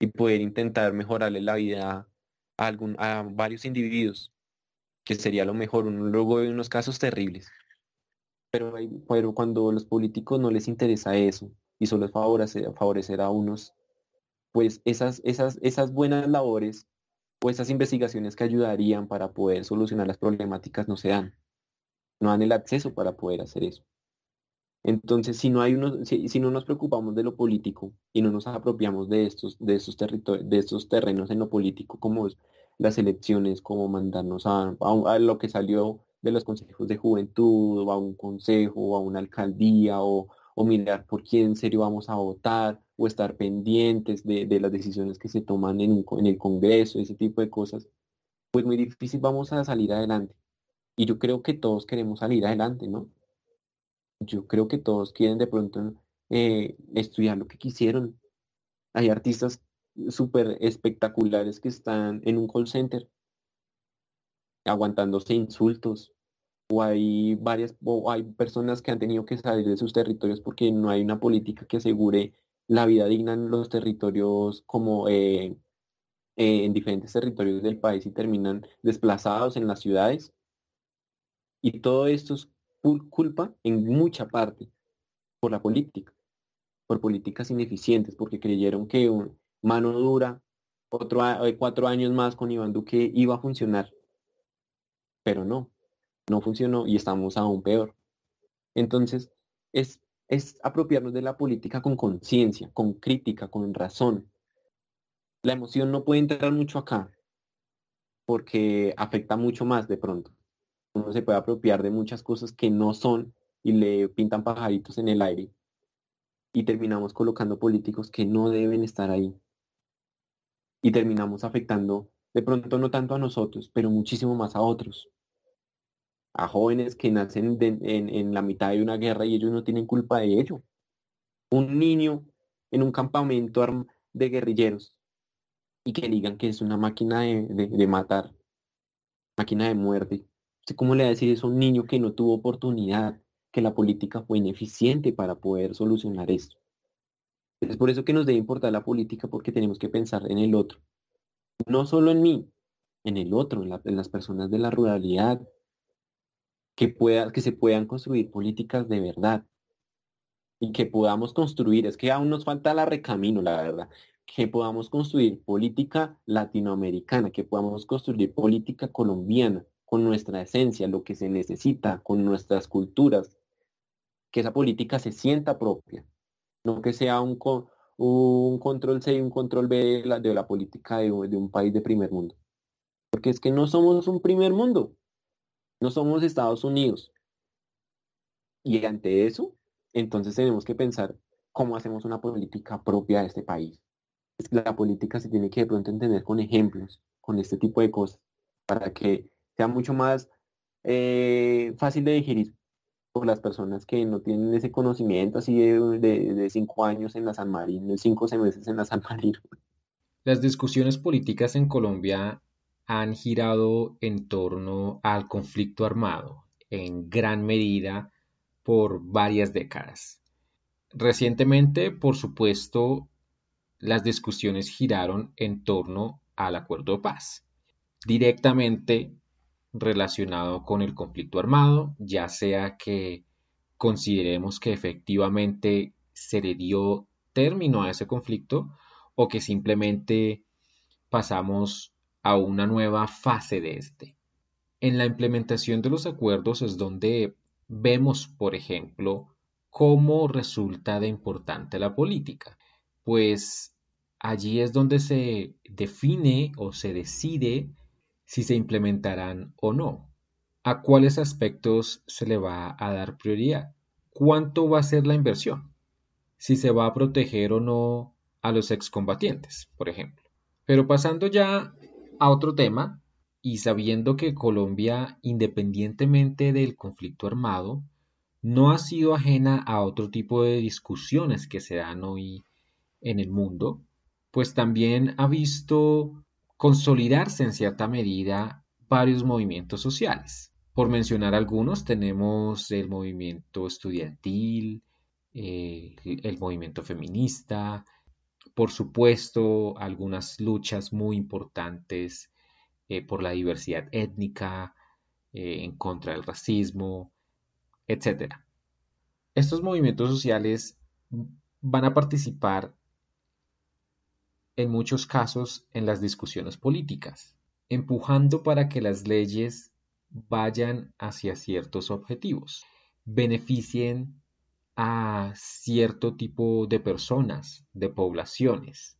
[SPEAKER 2] y poder intentar mejorarle la vida a, algún, a varios individuos, que sería lo mejor. luego de unos casos terribles. Pero, cuando los políticos no les interesa eso y solo favorecer, favorecer a unos, pues esas, esas, esas buenas labores o esas investigaciones que ayudarían para poder solucionar las problemáticas no se dan. No dan el acceso para poder hacer eso. Entonces, si no, hay unos, si, no nos preocupamos de lo político y no nos apropiamos de estos, de estos de estos terrenos en lo político, como las elecciones, como mandarnos a, a, lo que salió de los consejos de juventud, o a un consejo, o a una alcaldía, o, mirar por quién en serio vamos a votar, o estar pendientes de, las decisiones que se toman en, en el Congreso, ese tipo de cosas, pues muy difícil vamos a salir adelante. Y yo creo que todos queremos salir adelante, ¿no? Yo creo que todos quieren de pronto eh, estudiar lo que quisieron. Hay artistas súper espectaculares que están en un call center aguantándose insultos o hay varias o hay personas que han tenido que salir de sus territorios porque no hay una política que asegure la vida digna en los territorios como eh, eh, en diferentes territorios del país y terminan desplazados en las ciudades y todo esto es culpa en mucha parte por la política, por políticas ineficientes, porque creyeron que un mano dura, otro eh, cuatro años más con Iván Duque iba a funcionar. Pero no, no funcionó y estamos aún peor. Entonces, es, es apropiarnos de la política con conciencia, con crítica, con razón. La emoción no puede entrar mucho acá, porque afecta mucho más de pronto uno se puede apropiar de muchas cosas que no son y le pintan pajaritos en el aire y terminamos colocando políticos que no deben estar ahí. Y terminamos afectando, de pronto no tanto a nosotros, pero muchísimo más a otros. A jóvenes que nacen en, la mitad de una guerra y ellos no tienen culpa de ello. Un niño en un campamento de guerrilleros y que digan que es una máquina de matar, máquina de muerte, ¿Cómo le va a decir eso a un niño que no tuvo oportunidad, que la política fue ineficiente para poder solucionar esto? Es por eso que nos debe importar la política porque tenemos que pensar en el otro. No solo en mí, en el otro, en, las personas de la ruralidad, que, pueda, que se puedan construir políticas de verdad y que podamos construir, es que aún nos falta la recamino, la verdad, que podamos construir política latinoamericana, que podamos construir política colombiana, con nuestra esencia, lo que se necesita, con nuestras culturas, que esa política se sienta propia, no que sea un, un control C y un control B de la, de la política de, un país de primer mundo. Porque es que no somos un primer mundo, no somos Estados Unidos. Y ante eso, entonces tenemos que pensar cómo hacemos una política propia de este país. La política se tiene que de pronto entender con ejemplos, con este tipo de cosas, para que sea mucho más eh, fácil de digerir por las personas que no tienen ese conocimiento así de, cinco años en la San Marino, cinco meses en la San Marino.
[SPEAKER 1] Las discusiones políticas en Colombia han girado en torno al conflicto armado, en gran medida por varias décadas. Recientemente, por supuesto, las discusiones giraron en torno al acuerdo de paz. Directamente relacionado con el conflicto armado, ya sea que consideremos que efectivamente se le dio término a ese conflicto o que simplemente pasamos a una nueva fase de este. En la implementación de los acuerdos es donde vemos, por ejemplo, cómo resulta de importante la política, pues allí es donde se define o se decide si se implementarán o no, a cuáles aspectos se le va a dar prioridad, cuánto va a ser la inversión, si se va a proteger o no a los excombatientes, por ejemplo. Pero pasando ya a otro tema, y sabiendo que Colombia, independientemente del conflicto armado, no ha sido ajena a otro tipo de discusiones que se dan hoy en el mundo, pues también ha visto consolidarse en cierta medida varios movimientos sociales. Por mencionar algunos, tenemos el movimiento estudiantil, eh, el movimiento feminista, por supuesto, algunas luchas muy importantes eh, por la diversidad étnica, eh, en contra del racismo, etc. Estos movimientos sociales van a participar en muchos casos en las discusiones políticas, empujando para que las leyes vayan hacia ciertos objetivos, beneficien a cierto tipo de personas, de poblaciones.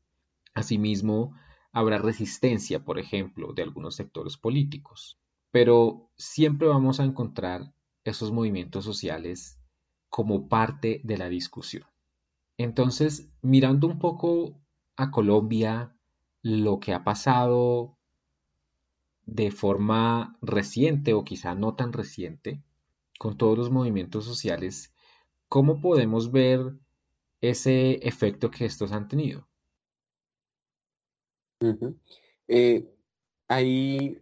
[SPEAKER 1] Asimismo, habrá resistencia, por ejemplo, de algunos sectores políticos. Pero siempre vamos a encontrar esos movimientos sociales como parte de la discusión. Entonces, mirando un poco a Colombia, lo que ha pasado de forma reciente o quizá no tan reciente, con todos los movimientos sociales, ¿cómo podemos ver ese efecto que estos han tenido?
[SPEAKER 2] Eh, ahí,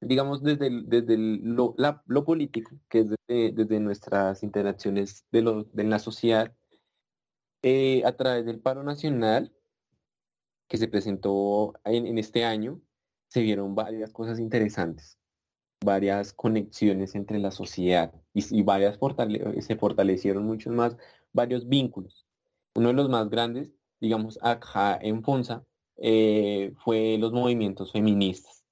[SPEAKER 2] digamos, desde, desde lo, político, que es desde, nuestras interacciones de, lo, de la sociedad, eh, a través del paro nacional que se presentó en, este año, se vieron varias cosas interesantes, varias conexiones entre la sociedad y, varias se fortalecieron muchos más, varios vínculos. Uno de los más grandes, digamos, acá en Fonsa, eh, fue los movimientos feministas.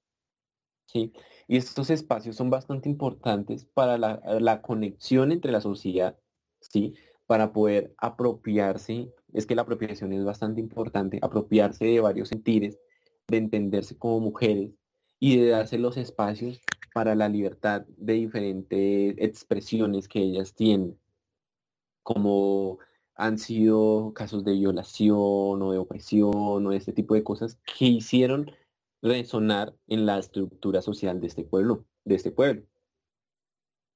[SPEAKER 2] ¿sí? Y estos espacios son bastante importantes para la, la conexión entre la sociedad, ¿sí? Para poder apropiarse, es que la apropiación es bastante importante, apropiarse de varios sentires, de entenderse como mujeres y de darse los espacios para la libertad de diferentes expresiones que ellas tienen, como han sido casos de violación o de opresión o este tipo de cosas que hicieron resonar en la estructura social de este pueblo, de este pueblo.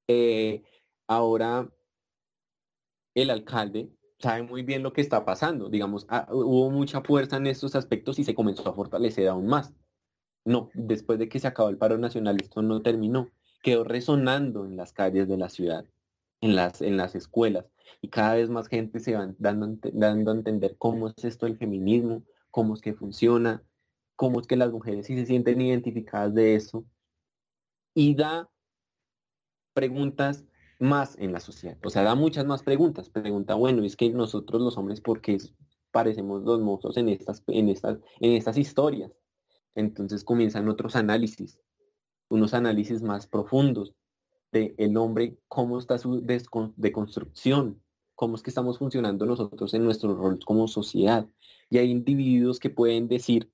[SPEAKER 2] Eh, ahora el alcalde sabe muy bien lo que está pasando. Digamos, ah, hubo mucha fuerza en estos aspectos y se comenzó a fortalecer aún más. No, después de que se acabó el paro nacional, esto no terminó. Quedó resonando en las calles de la ciudad, en las, en las escuelas. Y cada vez más gente se va dando, dando a entender cómo es esto el feminismo, cómo es que funciona, cómo es que las mujeres sí se sienten identificadas de eso. Y da preguntas más en la sociedad. O sea, da muchas más preguntas. Pregunta, bueno, es que nosotros los hombres, ¿por qué parecemos los monstruos en estas, en estas, en estas historias? Entonces comienzan otros análisis, unos análisis más profundos de hombre, cómo está su deconstrucción, cómo es que estamos funcionando nosotros en nuestro rol como sociedad. Y hay individuos que pueden decir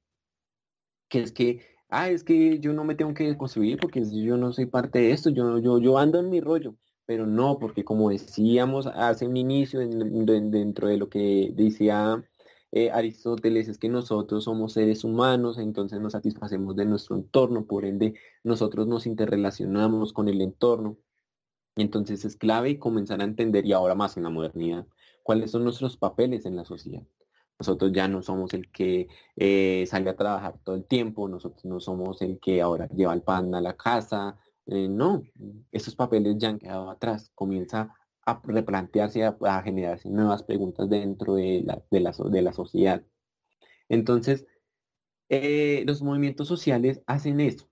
[SPEAKER 2] que es que, ah, es que yo no me tengo que construir porque yo no soy parte de esto, yo, yo, yo ando en mi rollo pero no, porque como decíamos hace un inicio dentro de lo que decía eh, Aristóteles, es que nosotros somos seres humanos, entonces nos satisfacemos de nuestro entorno, por ende nosotros nos interrelacionamos con el entorno. Entonces es clave comenzar a entender, y ahora más en la modernidad, cuáles son nuestros papeles en la sociedad. Nosotros ya no somos el que eh, sale a trabajar todo el tiempo, nosotros no somos el que ahora lleva el pan a la casa, eh, no, esos papeles ya han quedado atrás. Comienza a replantearse, a, a generarse nuevas preguntas dentro de la, de la, sociedad. Entonces, eh, los movimientos sociales hacen eso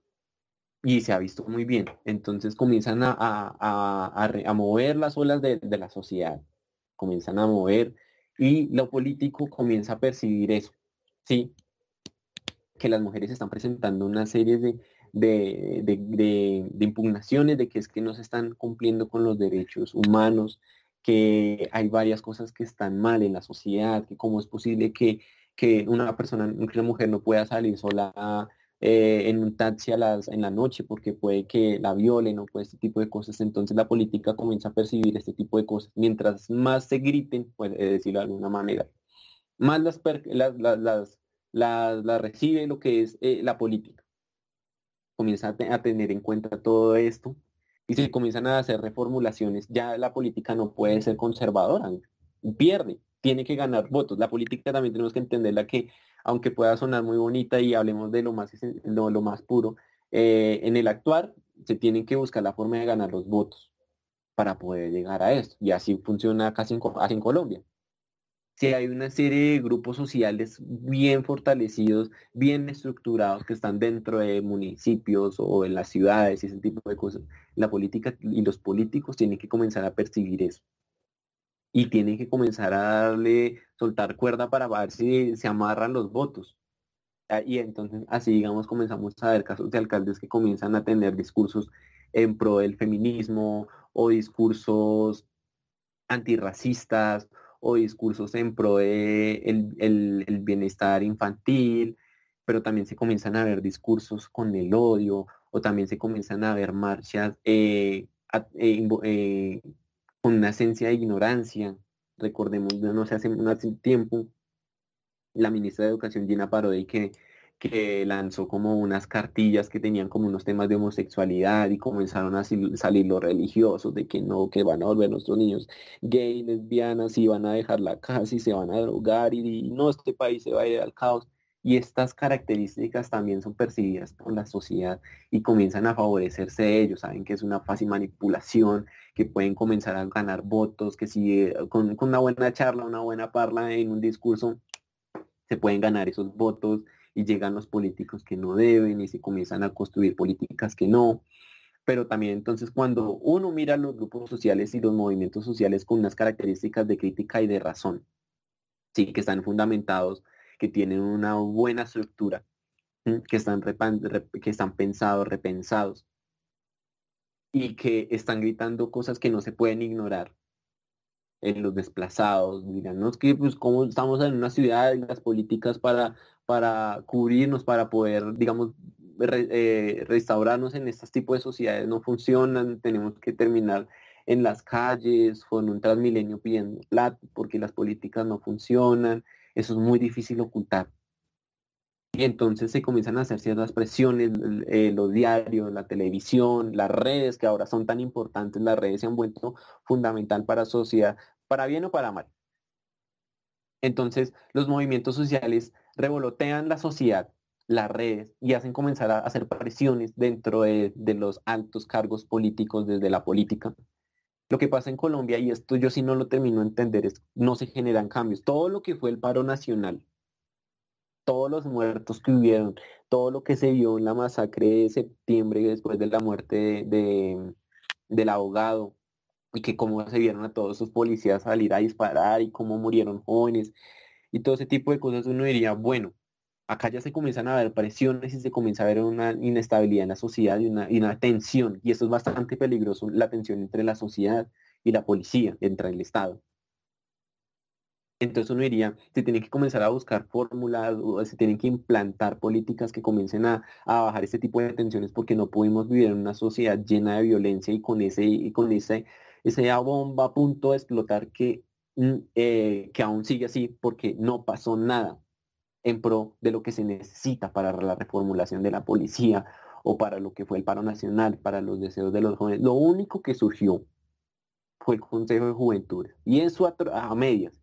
[SPEAKER 2] y se ha visto muy bien. Entonces comienzan a, a, mover las olas de, de, la sociedad, comienzan a mover y lo político comienza a percibir eso, ¿sí? Que las mujeres están presentando una serie de, de, impugnaciones, de que es que no se están cumpliendo con los derechos humanos, que hay varias cosas que están mal en la sociedad, que cómo es posible que, una persona, una mujer no pueda salir sola eh, en un taxi a las, en la noche porque puede que la violen o puede este tipo de cosas. Entonces la política comienza a percibir este tipo de cosas. Mientras más se griten, puede decirlo de alguna manera, más las, las, las, recibe lo que es eh, la política comienza a, tener en cuenta todo esto y se comienzan a hacer reformulaciones, ya la política no puede ser conservadora, pierde, tiene que ganar votos. La política también tenemos que entenderla que, aunque pueda sonar muy bonita y hablemos de lo más, lo, lo más puro, eh, en el actuar se tienen que buscar la forma de ganar los votos para poder llegar a esto. Y así funciona casi en, en Colombia. Si hay una serie de grupos sociales bien fortalecidos, bien estructurados, que están dentro de municipios o en las ciudades y ese tipo de cosas, la política y los políticos tienen que comenzar a percibir eso. Y tienen que comenzar a darle, soltar cuerda para ver si se amarran los votos. Ah, y entonces así, digamos, comenzamos a ver casos de alcaldes que comienzan a tener discursos en pro del feminismo o discursos antirracistas o discursos en pro de el, bienestar infantil, pero también se comienzan a ver discursos con el odio o también se comienzan a ver marchas eh, eh, eh, con una esencia de ignorancia. Recordemos, no sé, hace, hace tiempo la ministra de Educación Gina Parodi que, que lanzó como unas cartillas que tenían como unos temas de homosexualidad y comenzaron a salir los religiosos de que no, que van a volver nuestros niños gay, lesbianas y van a dejar la casa y se van a drogar y, no, este país se va a ir al caos. Y estas características también son percibidas por la sociedad y comienzan a favorecerse de ellos. Saben que es una fácil manipulación, que pueden comenzar a ganar votos, que si eh, con, con una buena charla, una buena parla en un discurso se pueden ganar esos votos y llegan los políticos que no deben y se comienzan a construir políticas que no. Pero también entonces cuando uno mira los grupos sociales y los movimientos sociales con unas características de crítica y de razón, sí, que están fundamentados, que tienen una buena estructura, que están, que están pensados, repensados y que están gritando cosas que no se pueden ignorar en los desplazados, dirán, no es que pues como estamos en una ciudad y las políticas para, para cubrirnos, para poder, digamos, eh, restaurarnos en estos tipos de sociedades no funcionan, tenemos que terminar en las calles con un transmilenio pidiendo plata porque las políticas no funcionan, eso es muy difícil ocultar. Y entonces se comienzan a hacer ciertas presiones, eh, los diarios, la televisión, las redes, que ahora son tan importantes, las redes se han vuelto fundamental para sociedad, para bien o para mal. Entonces, los movimientos sociales revolotean la sociedad, las redes, y hacen comenzar a hacer presiones dentro de, los altos cargos políticos desde la política. Lo que pasa en Colombia, y esto yo sí no lo termino de entender, es no se generan cambios. Todo lo que fue el paro nacional, todos los muertos que hubieron, todo lo que se vio en la masacre de septiembre después de la muerte de, del abogado y que cómo se vieron a todos esos policías salir a disparar y cómo murieron jóvenes y todo ese tipo de cosas, uno diría, bueno, acá ya se comienzan a ver presiones y se comienza a ver una inestabilidad en la sociedad y una, y una tensión, y esto es bastante peligroso, la tensión entre la sociedad y la policía, entre el Estado. Entonces uno diría, se tiene que comenzar a buscar fórmulas, o se tienen que implantar políticas que comiencen a, bajar este tipo de tensiones porque no podemos vivir en una sociedad llena de violencia y con ese, y con ese, esa bomba a punto de explotar que, mm, eh, que aún sigue así porque no pasó nada en pro de lo que se necesita para la reformulación de la policía o para lo que fue el paro nacional, para los deseos de los jóvenes. Lo único que surgió fue el Consejo de Juventud y eso a medias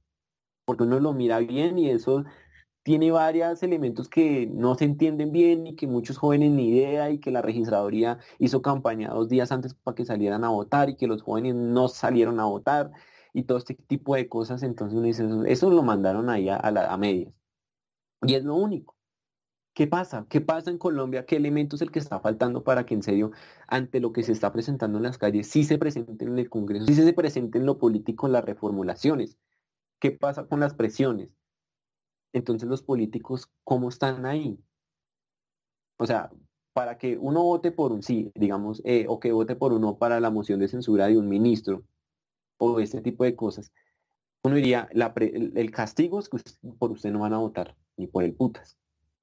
[SPEAKER 2] porque uno lo mira bien y eso tiene varios elementos que no se entienden bien y que muchos jóvenes ni idea y que la registraduría hizo campaña dos días antes para que salieran a votar y que los jóvenes no salieron a votar y todo este tipo de cosas. Entonces uno dice, eso, lo mandaron ahí a, a medias. Y es lo único. ¿Qué pasa? ¿Qué pasa en Colombia? ¿Qué elemento es el que está faltando para que en serio, ante lo que se está presentando en las calles, sí se presenten en el Congreso, sí se presenten en lo político las reformulaciones? ¿Qué pasa con las presiones? Entonces los políticos, ¿cómo están ahí? O sea, para que uno vote por un sí, digamos, eh, o que vote por uno para la moción de censura de un ministro, o este tipo de cosas, uno diría, el, castigo es que por usted no van a votar, ni por el putas.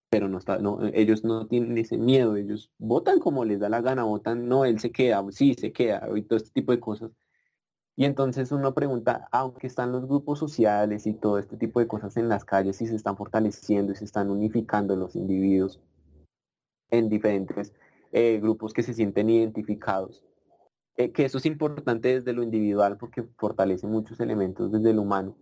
[SPEAKER 2] Pero no está, no, ellos no tienen ese miedo, ellos votan como les da la gana, votan, no, él se queda, sí, se queda, y todo este tipo de cosas. Y entonces uno pregunta, aunque están los grupos sociales y todo este tipo de cosas en las calles y se están fortaleciendo y se están unificando los individuos en diferentes eh, grupos que se sienten identificados, eh, que eso es importante desde lo individual porque fortalece muchos elementos desde lo humano.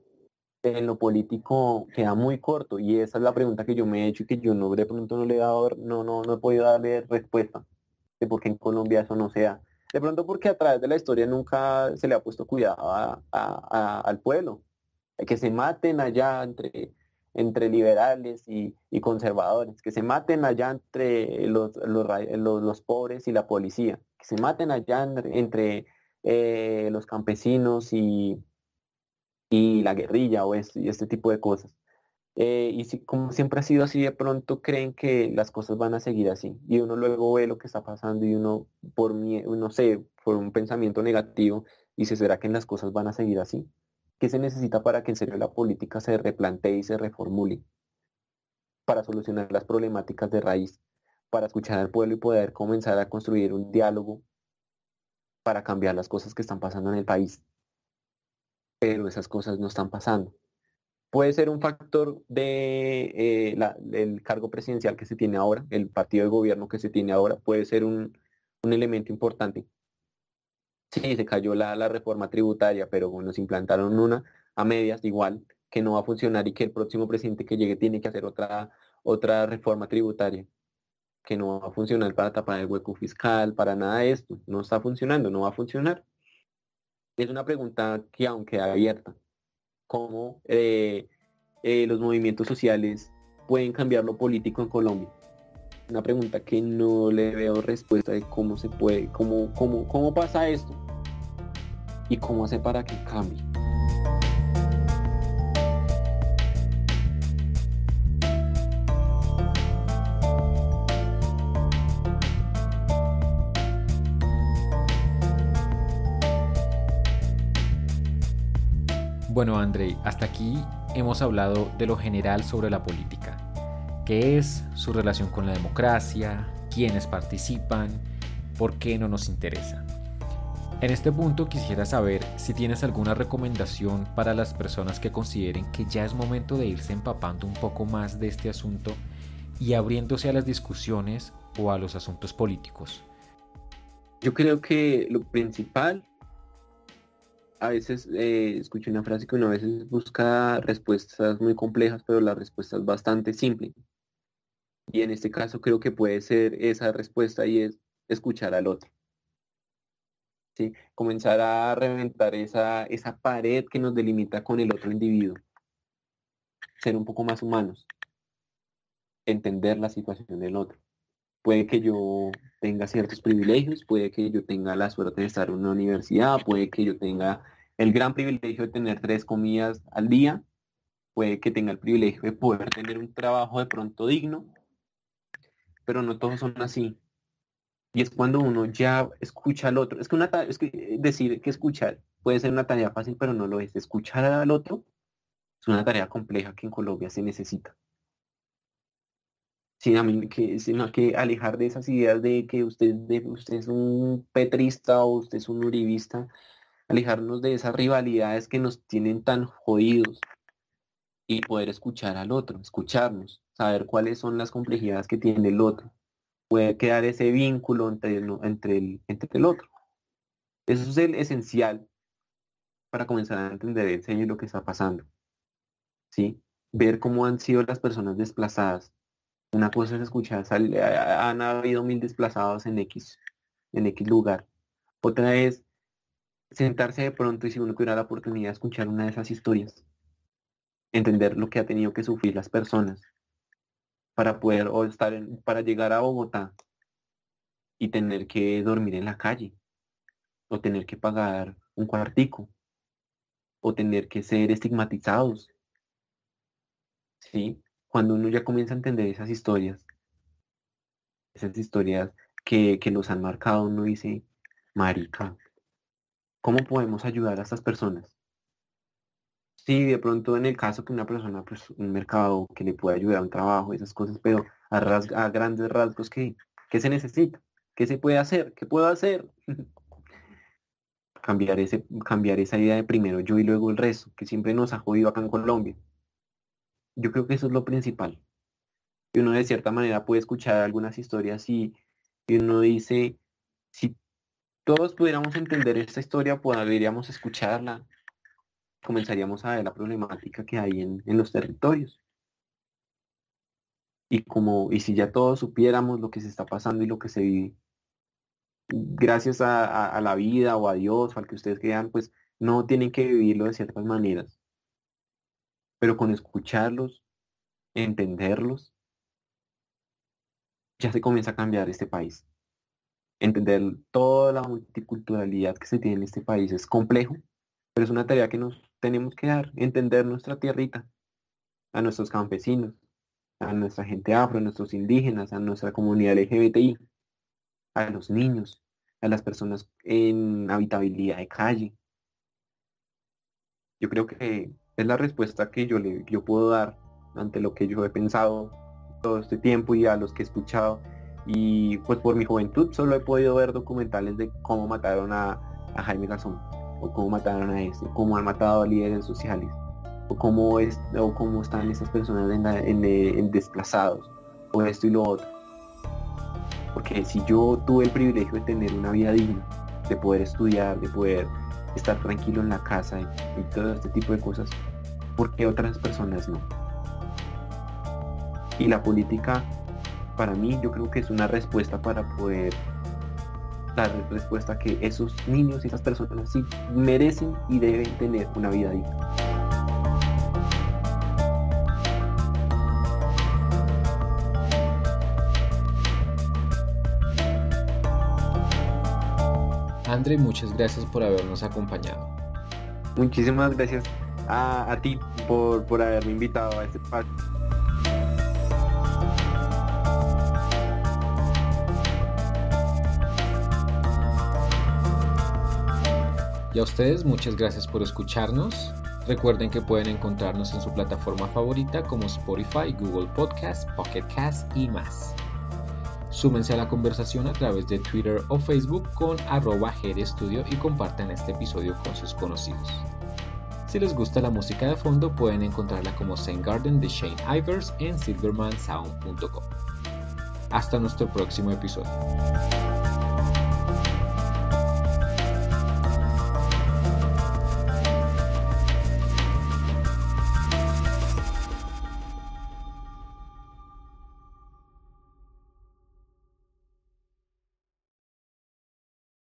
[SPEAKER 2] en lo político queda muy corto y esa es la pregunta que yo me he hecho y que yo no de pronto no le he dado, no, no, no he podido darle respuesta de por qué en Colombia eso no sea. De pronto porque a través de la historia nunca se le ha puesto cuidado al pueblo. Que se maten allá entre, entre liberales y, conservadores, que se maten allá entre los, los, pobres y la policía, que se maten allá entre, eh, los campesinos y, y la guerrilla o este, este tipo de cosas. Eh, y si, como siempre ha sido así, de pronto creen que las cosas van a seguir así. Y uno luego ve lo que está pasando y uno, por no sé, por un pensamiento negativo, dice, ¿será que las cosas van a seguir así? ¿Qué se necesita para que en serio la política se replantee y se reformule? Para solucionar las problemáticas de raíz, para escuchar al pueblo y poder comenzar a construir un diálogo para cambiar las cosas que están pasando en el país. Pero esas cosas no están pasando puede ser un factor de eh, el cargo presidencial que se tiene ahora, el partido de gobierno que se tiene ahora, puede ser un, elemento importante. Sí, se cayó la, reforma tributaria, pero se implantaron una a medias igual que no va a funcionar y que el próximo presidente que llegue tiene que hacer otra, otra reforma tributaria que no va a funcionar para tapar el hueco fiscal, para nada de esto. No está funcionando, no va a funcionar. Es una pregunta que aunque abierta, cómo eh, eh, los movimientos sociales pueden cambiar lo político en Colombia. Una pregunta que no le veo respuesta de cómo se puede, cómo, cómo, cómo pasa esto y cómo hace para que cambie.
[SPEAKER 1] Bueno, Andrei, hasta aquí hemos hablado de lo general sobre la política. ¿Qué es su relación con la democracia? ¿Quiénes participan? ¿Por qué no nos interesa? En este punto quisiera saber si tienes alguna recomendación para las personas que consideren que ya es momento de irse empapando un poco más de este asunto y abriéndose a las discusiones o a los asuntos políticos.
[SPEAKER 2] Yo creo que lo principal a veces eh, escucho una frase que uno a veces busca respuestas muy complejas, pero la respuesta es bastante simple. Y en este caso creo que puede ser esa respuesta y es escuchar al otro. ¿Sí? Comenzar a reventar esa, esa pared que nos delimita con el otro individuo. Ser un poco más humanos. Entender la situación del otro. Puede que yo tenga ciertos privilegios, puede que yo tenga la suerte de estar en una universidad, puede que yo tenga el gran privilegio de tener tres comidas al día, puede que tenga el privilegio de poder tener un trabajo de pronto digno, pero no todos son así. Y es cuando uno ya escucha al otro. Es que, una, es que decir que escuchar puede ser una tarea fácil, pero no lo es. Escuchar al otro es una tarea compleja que en Colombia se necesita mí que, sino que alejar de esas ideas de que usted, de, usted es un petrista o usted es un uribista, alejarnos de esas rivalidades que nos tienen tan jodidos y poder escuchar al otro, escucharnos, saber cuáles son las complejidades que tiene el otro, puede quedar ese vínculo entre el, entre el, entre el otro. Eso es el esencial para comenzar a entender el señor lo que está pasando. ¿Sí? Ver cómo han sido las personas desplazadas, una cosa es escuchar, han habido mil desplazados en X, en X lugar. Otra es sentarse de pronto y si uno tuviera la oportunidad de escuchar una de esas historias, entender lo que ha tenido que sufrir las personas para poder o estar en, para llegar a Bogotá y tener que dormir en la calle o tener que pagar un cuartico o tener que ser estigmatizados. ¿Sí? Cuando uno ya comienza a entender esas historias, esas historias que, que nos han marcado, uno dice, marica, ¿cómo podemos ayudar a estas personas? Sí, de pronto en el caso que una persona, pues un mercado que le pueda ayudar a un trabajo, esas cosas, pero a, a grandes rasgos, ¿qué? ¿qué se necesita? ¿Qué se puede hacer? ¿Qué puedo hacer? cambiar, ese, cambiar esa idea de primero yo y luego el resto, que siempre nos ha jodido acá en Colombia. Yo creo que eso es lo principal. Y uno de cierta manera puede escuchar algunas historias y, uno dice, si todos pudiéramos entender esta historia, podríamos escucharla, comenzaríamos a ver la problemática que hay en, los territorios. Y como, y si ya todos supiéramos lo que se está pasando y lo que se vive, gracias a, la vida o a Dios o al que ustedes crean, pues no tienen que vivirlo de ciertas maneras. Pero con escucharlos, entenderlos, ya se comienza a cambiar este país. Entender toda la multiculturalidad que se tiene en este país es complejo, pero es una tarea que nos tenemos que dar, entender nuestra tierrita, a nuestros campesinos, a nuestra gente afro, a nuestros indígenas, a nuestra comunidad LGBTI, a los niños, a las personas en habitabilidad de calle. Yo creo que es la respuesta que yo, le, yo puedo dar ante lo que yo he pensado todo este tiempo y a los que he escuchado. Y pues por mi juventud solo he podido ver documentales de cómo mataron a, Jaime Garzón, o cómo mataron a este, cómo han matado a líderes sociales, o cómo, es, o cómo están esas personas en desplazados, o esto y lo otro. Porque si yo tuve el privilegio de tener una vida digna, de poder estudiar, de poder estar tranquilo en la casa y, todo este tipo de cosas, ¿por qué otras personas no? Y la política, para mí, yo creo que es una respuesta para poder dar respuesta que esos niños y esas personas sí merecen y deben tener una vida digna.
[SPEAKER 1] André, muchas gracias por habernos acompañado.
[SPEAKER 2] Muchísimas gracias a, ti por, por haberme invitado a este espacio.
[SPEAKER 1] Y a ustedes muchas gracias por escucharnos. Recuerden que pueden encontrarnos en su plataforma favorita como Spotify, Google Podcast, Pocket Cast y más. Súmense a la conversación a través de Twitter o Facebook con arroba Studio y compartan este episodio con sus conocidos. Si les gusta la música de fondo pueden encontrarla como Zen Garden de Shane Ivers en silvermansound.com. Hasta nuestro próximo episodio.